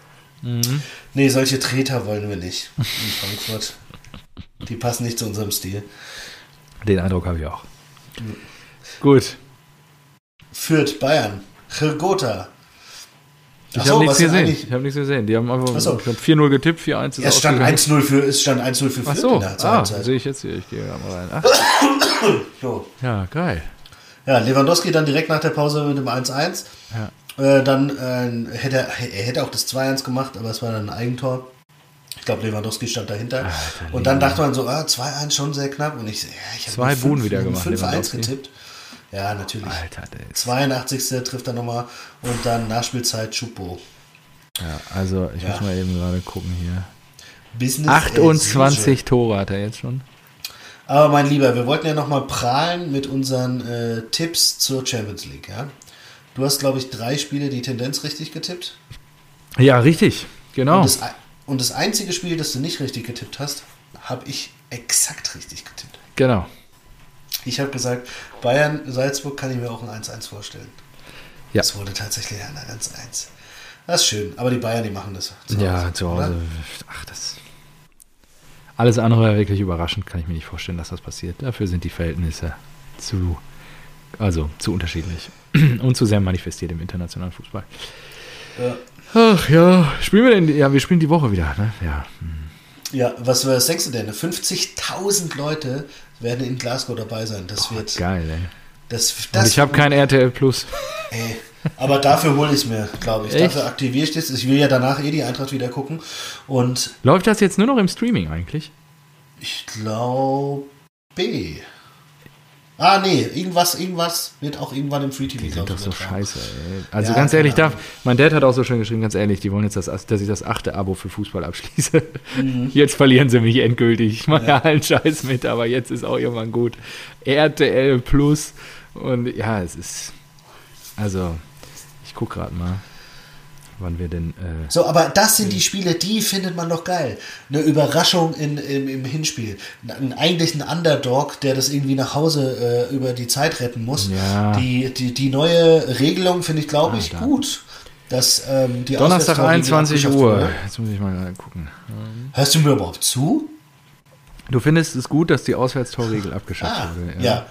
Mhm. Nee, solche Treter wollen wir nicht in Frankfurt. Die passen nicht zu unserem Stil. Den Eindruck habe ich auch. Gut. Fürth, Bayern. Chirgota. Ich Ach so, habe nichts gesehen. Ich habe nichts gesehen. Die haben einfach Ach so. ich glaub, 4-0 getippt, 4-1 ist Es stand ausgegangen. 1-0 für, es stand 1-0 für Ach so, in der ah, sehe ich jetzt hier. Ich gehe da mal rein. Ach, So. ja, geil. Ja, Lewandowski dann direkt nach der Pause mit dem 1-1. Ja. Äh, dann äh, hätte er, er hätte auch das 2-1 gemacht, aber es war dann ein Eigentor. glaube, Lewandowski stand dahinter. Alter, und dann dachte man so, ah, 2-1 schon sehr knapp. Und ich, ja, ich habe Zwei Buhnen wieder gemacht, 5-1 Lewandowski. getippt. Ja, natürlich. Alter, der ist, 82. trifft er nochmal und dann Nachspielzeit Schupo. ja, also ich Ja. muss mal eben gerade gucken hier. Business as 28 Tore hat er jetzt schon. Aber mein Lieber, wir wollten ja nochmal prahlen mit unseren äh, Tipps zur Champions League. Ja? Du hast, glaube ich, drei Spiele die Tendenz richtig getippt. Ja, richtig, genau. Und, das, und das einzige Spiel, das du nicht richtig getippt hast, habe ich exakt richtig getippt. Genau. Ich habe gesagt, Bayern-Salzburg kann ich mir auch ein 1-1 vorstellen. Ja. Es wurde tatsächlich ein 1-1. Das ist schön. Aber die Bayern, die machen das. Ja, zu Hause. oder? Ach, das. Alles andere wirklich überraschend, kann ich mir nicht vorstellen, dass das passiert. Dafür sind die Verhältnisse zu, also zu unterschiedlich und zu sehr manifestiert im internationalen Fußball. Ja. Ach ja, spielen wir denn? Ja, wir spielen die Woche wieder, ne? Ja. Ja, was, was denkst du denn? 50.000 Leute werden in Glasgow dabei sein. Das wird. Geil, ey. Das, Und das ich habe kein RTL Plus. Ey, aber dafür hole ich es mir, glaube ich. Echt? Dafür aktiviere ich das. Ich will ja danach eh die Eintracht wieder gucken. Und Läuft das jetzt nur noch im Streaming eigentlich? ich glaube. Ah, nee, irgendwas, irgendwas wird auch irgendwann im Free TV Die sind doch so scheiße, ey. Also Ja, ganz ehrlich, keine darf, mein Dad hat auch so schön geschrieben, ganz ehrlich, die wollen jetzt, das, dass ich das achte Abo für Fußball abschließe. Jetzt verlieren sie mich endgültig. Ich mache ja allen Scheiß mit, aber jetzt ist auch irgendwann gut. RTL Plus und ja, es ist, also, ich gucke gerade mal, wann wir denn, äh, So, aber das sind die Spiele, die findet man doch geil. Eine Überraschung in, im, im Hinspiel. Ein, eigentlich ein Underdog, der das irgendwie nach Hause äh, über die Zeit retten muss. Ja. Die, die, die neue Regelung finde ich, glaube ich, Alter. gut. Dass, ähm, die Donnerstag Auswärtstorregel 21 abgeschafft Uhr. wurde. Jetzt muss ich mal gucken. Hörst du mir überhaupt zu? Du findest es gut, dass die Auswärtstorregel abgeschafft Ah, wurde? ja.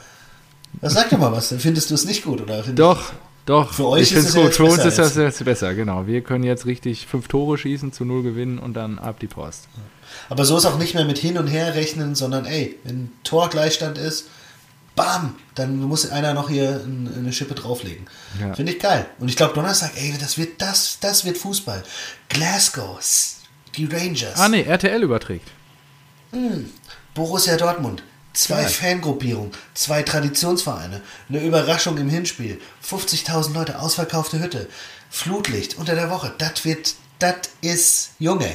Das sag doch mal was. Findest du es nicht gut, oder? Doch, doch. Für euch ich ist finde es gut. Für uns ist das jetzt. besser, genau. Wir können jetzt richtig fünf Tore schießen, zu null gewinnen und dann ab die Post. Aber so ist auch nicht mehr mit hin und her rechnen, sondern ey, wenn Torgleichstand ist, bam, dann muss einer noch hier ein- eine Schippe drauflegen. Ja. Finde ich geil. Und ich glaube Donnerstag, ey, das wird das, das wird Fußball. Glasgow, die Rangers, Ah, nee, RTL überträgt. Borussia Dortmund. Zwei Geil. Fangruppierungen, zwei Traditionsvereine, eine Überraschung im Hinspiel, 50.000 Leute, ausverkaufte Hütte, Flutlicht unter der Woche. Das wird, das ist Junge.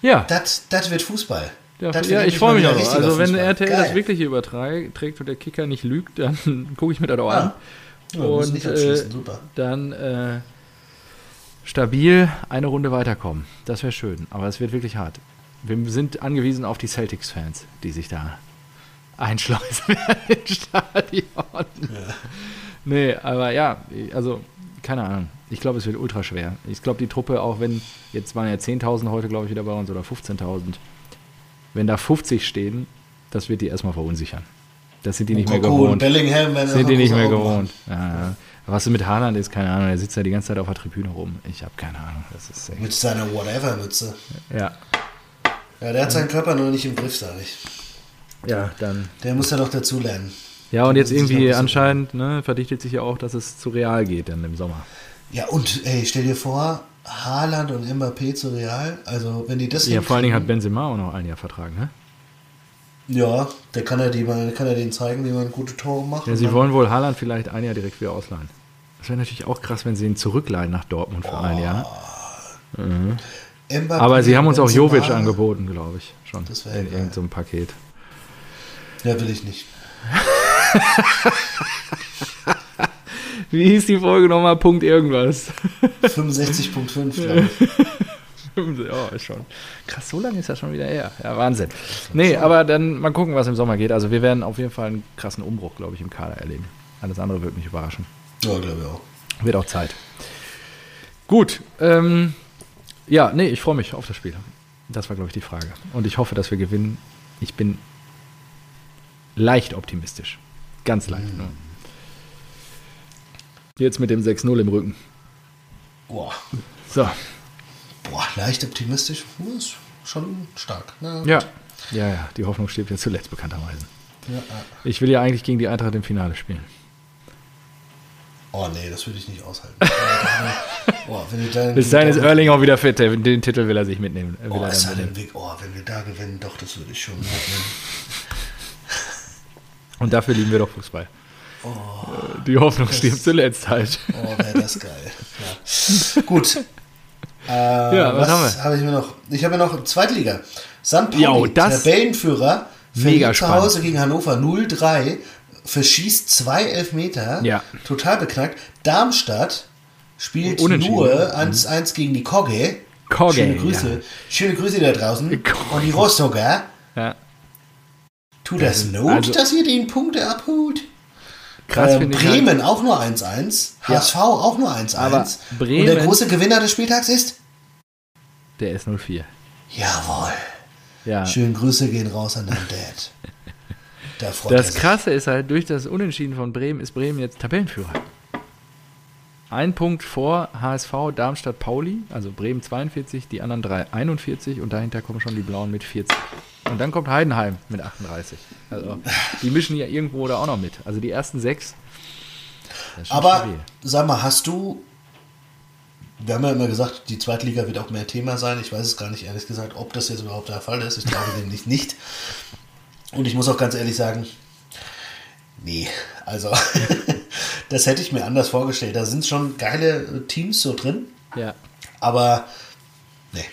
Ja, Das wird Fußball. ja, ja ich freue mich auch. Also, wenn. RTL Geil. das wirklich überträgt und der Kicker nicht lügt, dann gucke ich mir das auch Ja. an. Ja, Und, äh, super. Dann äh, stabil eine Runde weiterkommen. Das wäre schön. Aber es wird wirklich hart. Wir sind angewiesen auf die Celtics-Fans, die sich da einschleusen werden ins Stadion. Nee, aber ja, also keine Ahnung. Ich glaube, es wird ultra schwer. Ich glaube, die Truppe, auch wenn, jetzt waren ja 10.000 heute, glaube ich, wieder bei uns oder 15.000, wenn da 50 stehen, das wird die erstmal verunsichern. Das sind die nicht mehr und gewohnt. Bellingham werden Sind die nicht mehr gewohnt. Ja, ja. Was mit Haaland ist, keine Ahnung. Er sitzt ja die ganze Zeit auf der Tribüne rum. Ich habe keine Ahnung. Das ist echt. Mit seiner Whatever-Mütze. Ja. Ja, der hat seinen Körper noch nicht im Griff, sage ich. Ja, dann. Der muss ja noch dazulernen. Ja, und jetzt irgendwie anscheinend ne, verdichtet sich ja auch, dass es zu Real geht dann im Sommer. Ja, und ey, stell dir vor, Haaland und Mbappé zu Real. Also, wenn die das Ja, vor allen Dingen hat Benzema auch noch ein Jahr Vertrag, ne? Ja, der kann ja, die mal, kann ja denen zeigen, wie man gute Tore macht. Ja, sie wollen wohl Haaland vielleicht ein Jahr direkt wieder ausleihen. Das wäre natürlich auch krass, wenn sie ihn zurückleihen nach Dortmund für ein Jahr. Mbappé, Aber sie haben uns auch Benzema- Jovic angeboten, glaube ich. Schon. Das wär in irgendeinem Paket. Ja, will ich nicht. Wie hieß die Folge nochmal? Punkt irgendwas. 65.5, glaube ich. Ja, ist schon. Krass, so lange ist das schon wieder her. Ja, Wahnsinn. Nee, aber dann mal gucken, was im Sommer geht. Also wir werden auf jeden Fall einen krassen Umbruch, glaube ich, im Kader erleben. Alles andere wird mich überraschen. Ja, glaube ich auch. Wird auch Zeit. Gut. Ähm, ja, nee, ich freue mich auf das Spiel. Das war, glaube ich, die Frage. Und ich hoffe, dass wir gewinnen. Ich bin leicht optimistisch. Ganz leicht. nur. Jetzt mit dem 6-0 im Rücken. Boah. So. Boah, leicht optimistisch. Hm, Ist schon stark. Ne? Ja. Ja, ja, die Hoffnung stirbt ja zuletzt bekannterweise. Ja. Ich will ja eigentlich gegen die Eintracht im Finale spielen. Oh nee, das würde ich nicht aushalten. Oh, Bis dahin ist Erling auch wieder fit. Den Titel will er sich mitnehmen. Oh, er mitnehmen. Weg. Oh, wenn wir da gewinnen, doch, das würde ich schon mitnehmen. Und dafür lieben wir doch Fußball. Äh, Die Hoffnung stirbt zuletzt halt. Oh, wäre das geil. Ja. Gut. Äh, Ja, was haben wir? habe ich mir noch? Ich habe mir noch Zweitliga. St. Pauli, Tabellenführer, Mega zu. Hause gegen Hannover 0-3, verschießt zwei Elfmeter, Ja. total beknackt. Darmstadt spielt nur 1-1 gegen die Kogge. Kogge, Schöne Grüße. ja. Schöne Grüße da draußen. Kogge. Und die Rostocker. Ja. Tut das Not, also- dass ihr den Punkte abholt? Krass Ähm, ich. Halt, Bremen auch nur 1-1. HSV auch nur 1-1. Aber Und der Bremen- große Gewinner des Spieltags ist? der ist 04. Jawohl. Ja. Schönen Grüße gehen raus an deinen Dad. Da Das. Krasse ist halt, durch das Unentschieden von Bremen ist Bremen jetzt Tabellenführer. Ein Punkt vor HSV, Darmstadt, Pauli, also Bremen 42, die anderen drei 41 und dahinter kommen schon die Blauen mit 40. Und dann kommt Heidenheim mit 38. Also die mischen ja irgendwo da auch noch mit. Also die ersten sechs. Aber stabil. sag mal, hast du. Wir haben ja immer gesagt, die Zweitliga wird auch mehr Thema sein. Ich weiß es gar nicht, ehrlich gesagt, ob das jetzt überhaupt der Fall ist. Ich glaube nämlich nicht. Und ich muss auch ganz ehrlich sagen, nee, also das hätte ich mir anders vorgestellt. Da sind schon geile Teams so drin, Ja. aber nee,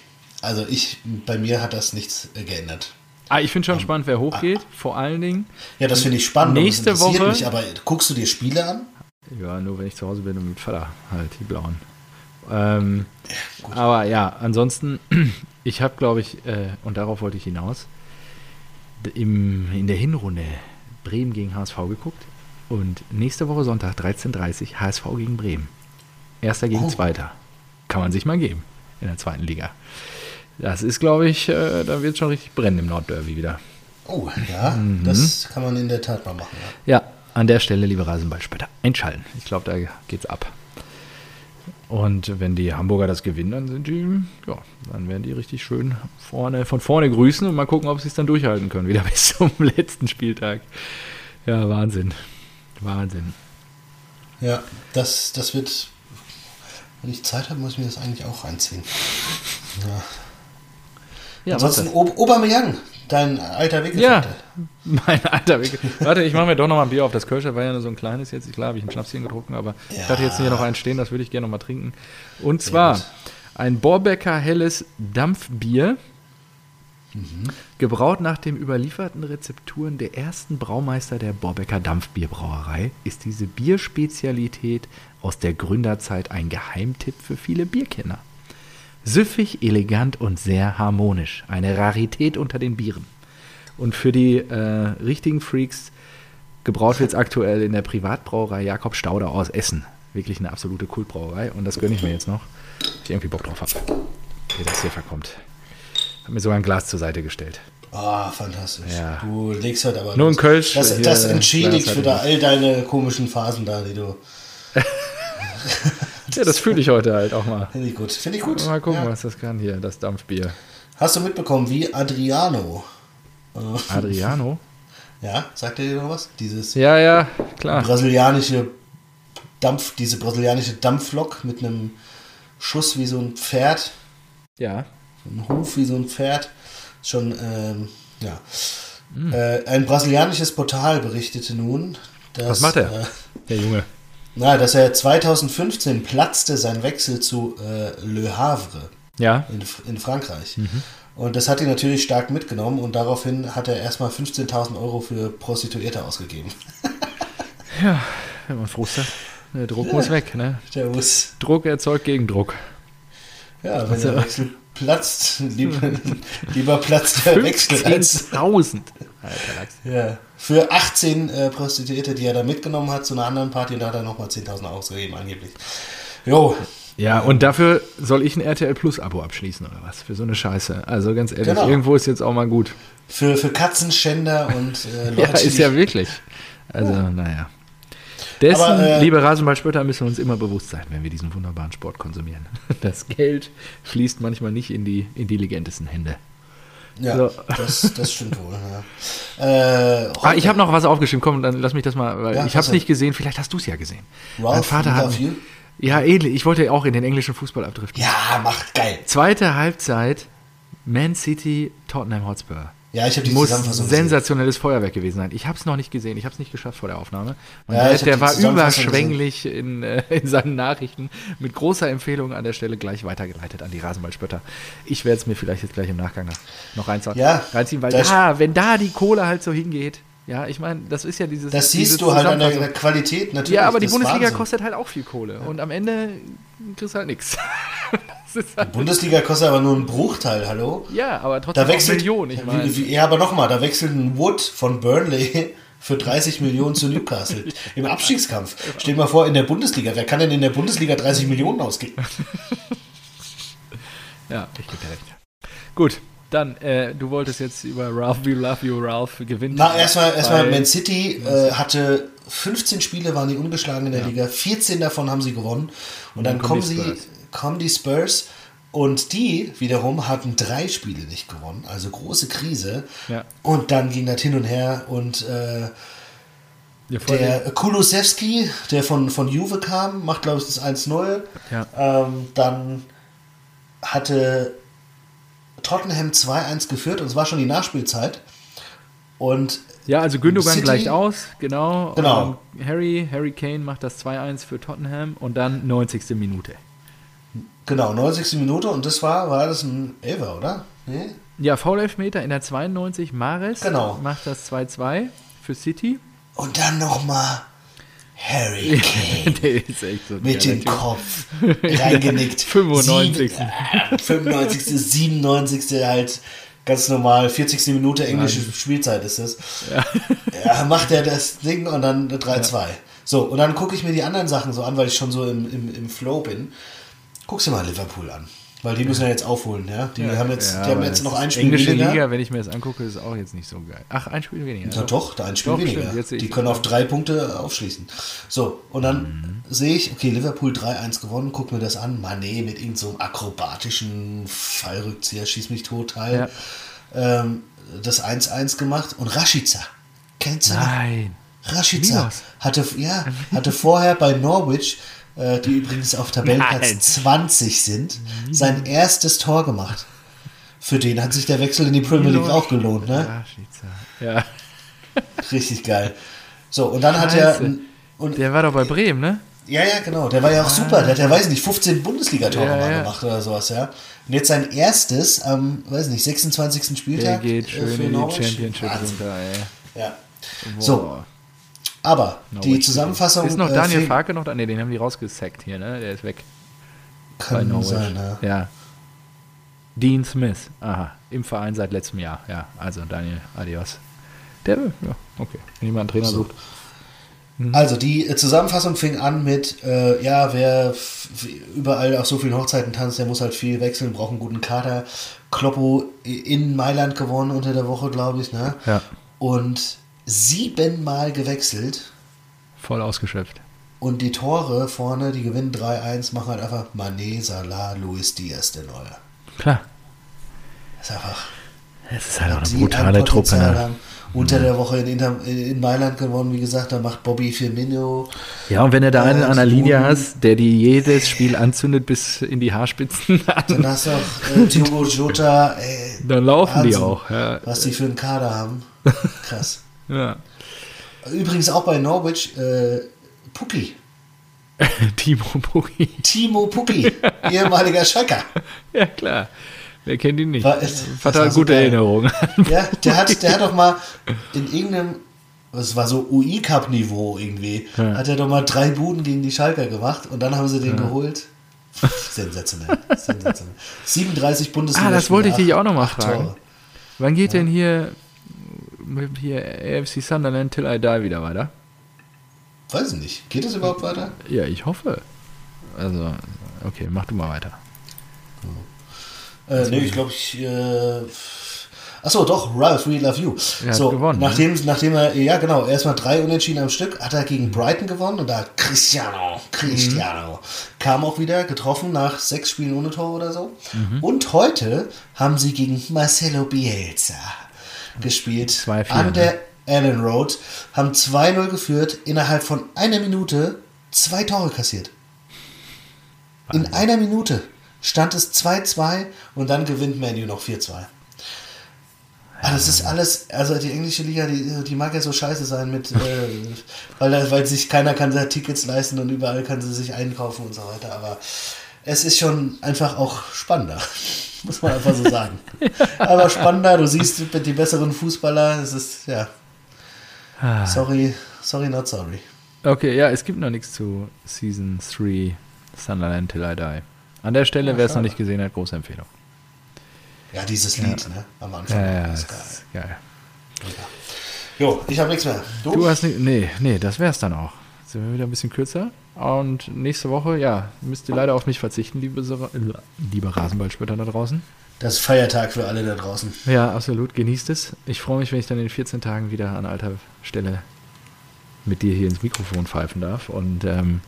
also ich, bei mir hat das nichts geändert. Ah, ich finde schon spannend, wer hochgeht. Vor allen Dingen, Ja, das finde ich spannend. Nächste Woche- Mich, aber guckst du dir Spiele an? Ja, nur wenn ich zu Hause bin und mit Vater halt, die blauen. Ähm, aber ja, ansonsten, ich habe, glaube ich, äh, und darauf wollte ich hinaus, im, in der Hinrunde Bremen gegen HSV geguckt und nächste Woche Sonntag 13.30 Uhr HSV gegen Bremen. Erster gegen Oh. Zweiter. Kann man sich mal geben in der zweiten Liga. Das ist, glaube ich, äh, da wird schon richtig brennen im Nordderby wieder. Oh, ja, Mhm. das kann man in der Tat mal machen. Ja. Ja, an der Stelle, liebe Rasenballspötter, einschalten. Ich glaube, da geht's ab. Und wenn die Hamburger das gewinnen, dann sind die, ja, dann werden die richtig schön vorne, von vorne grüßen und mal gucken, ob sie es dann durchhalten können, wieder bis zum letzten Spieltag. Ja, Wahnsinn. Wahnsinn. Ja, das, das wird. Wenn ich Zeit habe, muss ich mir das eigentlich auch reinziehen. Ja. Ja, Ansonsten Ob Aubameyang, dein alter Ja, Weggefährte. mein alter Weg. Warte, ich mache mir doch noch mal ein Bier auf. Das Kölscher war ja nur so ein kleines jetzt. Klar habe ich ein Schnapschen getrunken, aber ich Ja. hatte jetzt hier noch einen stehen, das würde ich gerne noch mal trinken. Und zwar ein Borbecker helles Dampfbier, gebraut nach den überlieferten Rezepturen der ersten Braumeister der Borbecker Dampfbierbrauerei, ist diese Bierspezialität aus der Gründerzeit ein Geheimtipp für viele Bierkenner. Süffig, elegant und sehr harmonisch. Eine Rarität unter den Bieren. Und für die äh, richtigen Freaks gebraut wird es aktuell in der Privatbrauerei Jakob Stauder aus Essen. Wirklich eine absolute Kultbrauerei und das gönne ich mir jetzt noch, ich irgendwie Bock drauf habe, wie das hier verkommt. Hab mir sogar ein Glas zur Seite gestellt. Ah, fantastisch. Ja. Du legst heute aber. Nur ein. Kölsch, Das, das entschädigt da all deine komischen Phasen da, die du. Ja, das fühle ich heute halt auch mal. Finde ich gut. Finde ich gut. Mal gucken, ja. was das kann hier, das Dampfbier. Hast du mitbekommen, wie Adriano. Äh, Adriano? ja, sagt er dir noch was? Dieses Ja, ja, klar. brasilianische Dampf, diese brasilianische Dampflok mit einem Schuss wie so ein Pferd. Ja. ein Huf wie so ein Pferd. Schon, ähm, ja. Äh, ein brasilianisches Portal berichtete nun, dass, Was macht er? Äh, Der Junge. Na, dass er 2015 platzte sein Wechsel zu äh, Le Havre Ja. in, in Frankreich. Und das hat ihn natürlich stark mitgenommen und daraufhin hat er erstmal 15.000 Euro für Prostituierte ausgegeben. Ja, wenn man frustet. Der Druck muss weg, ne? Der muss, Druck erzeugt Gegendruck. ja, wenn der Wechsel platzt, lieber, lieber platzt der Wechsel als 15.000. Alter Lachs. Ja, für 18 äh, Prostituierte, die er da mitgenommen hat zu einer anderen Party, und da hat er nochmal 10.000 ausgegeben, angeblich. Jo, Ja, und dafür soll ich ein RTL Plus Abo abschließen oder was? Für so eine Scheiße. Also ganz ehrlich, Genau. irgendwo ist jetzt auch mal gut. für, für Katzenschänder und äh, Leute, Ja, ist ja wirklich. Also, naja. Dessen, Aber, äh, liebe Rasenballspötter, müssen wir uns immer bewusst sein, wenn wir diesen wunderbaren Sport konsumieren. Das Geld fließt manchmal nicht in die intelligentesten Hände. Ja, so. das, das stimmt wohl. Ja. Äh, Ah, ich habe noch was aufgeschrieben. Komm, dann lass mich das mal, weil Ja, ich habe es nicht gesehen. Vielleicht hast du es ja gesehen. mein Ralph, Vater we hat. Ja, ähnlich. Ich wollte auch in den englischen Fußball abdriften. Ja, macht geil. Zweite Halbzeit, Man City, Tottenham Hotspur. Ja, ich habe die Muss Zusammenfassung gesehen. sensationelles Feuerwerk gewesen sein. Ich habe es noch nicht gesehen. Ich habe es nicht geschafft vor der Aufnahme. Ja, der die war überschwänglich in, äh, in seinen Nachrichten. Mit großer Empfehlung an der Stelle gleich weitergeleitet an die Rasenballspötter. Ich werde es mir vielleicht jetzt gleich im Nachgang noch- reinziehen, Ja, reinziehen weil da, wenn da die Kohle halt so hingeht, ja, ich meine, das ist ja dieses. Das siehst du halt an der, der Qualität natürlich. Ja, aber die Bundesliga Wahnsinn. kostet halt auch viel Kohle. Und am Ende kriegst du halt nichts. Halt, Bundesliga kostet aber nur einen Bruchteil, hallo? ja, aber trotzdem Da wechselt. Millionen. Ich meine, ja, aber nochmal, da wechselt ein Wood von Burnley für 30 Millionen zu Newcastle im Abstiegskampf. Stell dir mal vor, in der Bundesliga, wer kann denn in der Bundesliga 30 Millionen ausgeben? Ja, ich gebe dir recht. Gut, dann, äh, du wolltest jetzt über Ralph, We Love You, Ralph gewinnen. Na, erstmal, erstmal Man City äh, hatte 15 Spiele, waren die ungeschlagen in der Ja. Liga, 14 davon haben sie gewonnen. Und dann, dann kommen, sie, Spurs. Kommen die Spurs und die wiederum hatten drei Spiele nicht gewonnen, also große Krise. Ja. Und dann ging das hin und her und äh, Ja, der Kulusewski, der von, von Juve kam, macht glaube ich das 1-0. Ja. Ähm, dann hatte Tottenham 2-1 geführt und es war schon die Nachspielzeit. Und ja, also Gündogan City- gleicht aus, genau. Genau. Und Harry, Harry Kane macht das 2-1 für Tottenham und dann 90. Minute. Genau, 90. Minute und das war, war das ein Elfer, oder? Nee? Ja, Foul-Elfmeter in der 92, Mares Genau. macht das 2-2 für City. Und dann nochmal Harry Kane Der ist echt so mit dem. Kopf reingenickt. 95.. Sieben, äh, 95., 97. halt ganz normal. 40. Minute englische Spielzeit ist das. Ja. macht er das Ding und dann 3-2. So, und dann gucke ich mir die anderen Sachen so an, weil ich schon so im, im, im Flow bin. Guckst du mal Liverpool an. Weil die müssen ja jetzt aufholen, ja. Die haben jetzt, Ja, die haben jetzt noch ein Spiel Englische weniger. Liga, wenn ich mir das angucke, ist auch jetzt nicht so geil. Ach, ein Spiel weniger. Ja, doch, da ein Spiel Doch, weniger. die können auf drei Punkte aufschließen. So, und dann sehe ich, okay, Liverpool 3-1 gewonnen, guck mir das an. Mané mit irgendeinem so einem akrobatischen Fallrückzieher, schieß mich total. Ähm, das 1-1 gemacht und Rashica. Kennst du? Nein. Rashica hatte, ja, hatte vorher bei Norwich, die übrigens auf Tabellenplatz Nein. 20 sind, sein erstes Tor gemacht. Für den hat sich der Wechsel in die Premier League auch gelohnt, ne? Ja, Richtig geil. So, und dann hat er. Scheiße. Und, der war doch bei Bremen, ne? ja, ja, genau. Der war ja auch super. Der hat ja, weiß nicht, 15 Bundesliga-Tore Ja, mal ja. gemacht oder sowas, ja. Und jetzt sein erstes am, weiß nicht, 26. Der Spieltag. geht äh, schön für in die Norwich. Championship runter, ey. Ja. Boah. So, aber die Norwich Zusammenfassung. Ist noch äh, Daniel fehlt- Farke noch da? Ne, den haben die rausgesackt hier, ne? Der ist weg. Kann Norwich. sein, ja. Ja. Dean Smith. Aha. Im Verein seit letztem Jahr. Ja, also Daniel, adios. Der, ja, okay. Wenn jemand einen Trainer So. sucht. Also die äh, Zusammenfassung fing an mit, äh, ja, wer überall auf so vielen Hochzeiten tanzt, der muss halt viel wechseln, braucht einen guten Kader. Kloppo in Mailand gewonnen unter der Woche, glaube ich, ne? Ja. Und siebenmal gewechselt. Voll ausgeschöpft. Und die Tore vorne, die gewinnen 3-1, machen halt einfach Mané, Salah, Luis Diaz, der Neue. Klar. Das ist einfach Es ist halt auch eine die brutale Truppe, ne? Unter der Woche in, Inter, in Mailand gewonnen, wie gesagt, da macht Bobby Firmino. Ja, und wenn du da einen an der Linie hast, der die jedes Spiel anzündet bis in die Haarspitzen, Dann hast du auch äh, Thiago Jota, ey, dann laufen die Wahnsinn. auch. Ja. was die für einen Kader haben. Krass. Ja. Übrigens auch bei Norwich, äh, Pucki. Timo Pukki. Timo Pucki, ehemaliger Schalker. Ja, klar. Wer kennt ihn nicht? War- es- das Vater hat gute geil. Erinnerungen. Ja, der hat, der hat doch mal in irgendeinem, es war so UI-Cup-Niveau irgendwie, Ja. hat er doch mal drei Buden gegen die Schalker gemacht und dann haben sie den geholt. Sensationell. Sensationell. 37 Bundesliga. Ah, das wollte ich dich auch noch mal acht fragen. Tore. Wann geht denn hier hier AFC Sunderland Till I Die wieder weiter? Weiß ich nicht. Geht das überhaupt weiter? Ja, ich hoffe. Also, okay, mach du mal weiter. Äh, nee, ich glaube, ich. Äh, Achso, doch, Ralph, We Love You. Er so, gewonnen, ne? nachdem, nachdem er, ja genau, erstmal drei Unentschieden am Stück, hat er gegen Brighton gewonnen und da hat Cristiano, Cristiano, kam auch wieder, getroffen nach sechs Spielen ohne Tor oder so. Mhm. Und heute haben sie gegen Marcelo Bielsa gespielt. 2-4, an ne? der Allen Road, haben 2-0 geführt, innerhalb von einer Minute zwei Tore kassiert. In einer Minute stand es 2-2 und dann gewinnt Manu noch 4-2. Ah, das ist alles, also die englische Liga, die, die mag ja so scheiße sein mit, äh, weil, weil sich keiner kann sich Tickets leisten und überall kann sie sich einkaufen und so weiter, aber es ist schon einfach auch spannender, muss man einfach so sagen. aber spannender, du siehst die besseren Fußballer, es ist, ja, Ah. sorry, sorry, not sorry. Okay, ja, es gibt noch nichts zu Season 3 Sunderland Till I Die. An der Stelle, Ah, wer es noch nicht gesehen hat, große Empfehlung. Ja, dieses Lied, ne, am Anfang, Ja, ja, ist ist geil. geil. Jo, ich habe nichts mehr. Du? Du hast nicht, nee, nee, das wär's dann auch. Sind wir wieder ein bisschen kürzer. Und nächste Woche, ja, müsst ihr leider auf mich verzichten, liebe, liebe Rasenballspötter da draußen. Das ist Feiertag für alle da draußen. Ja, absolut, genießt es. Ich freue mich, wenn ich dann in 14 Tagen wieder an alter Stelle mit dir hier ins Mikrofon pfeifen darf. Und ähm,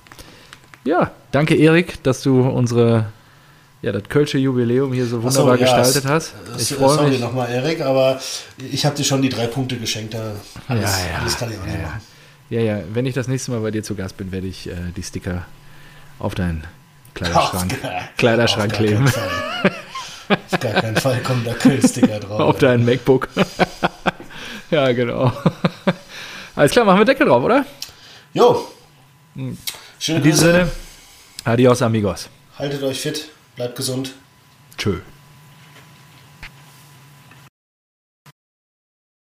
ja, danke Erik, dass du unsere, ja, das Kölsche Jubiläum hier so Ach so, wunderbar ja, gestaltet es- hast. Ich freue mich. nochmal, Erik, aber ich habe dir schon die drei Punkte geschenkt. Da alles, Ja, ja, alles kann ich auch nicht machen. Ja, ja, wenn ich das nächste Mal bei dir zu Gast bin, werde ich äh, die Sticker auf deinen Kleiderschrank, Auf Kleiderschrank auf kleben. Auf gar keinen Fall kommen da Kölsticker drauf. auf deinen MacBook. ja, genau. Alles klar, machen wir Deckel drauf, oder? Jo. Schöne In diesem. Sinne, adios amigos. Haltet euch fit, bleibt gesund. Tschö.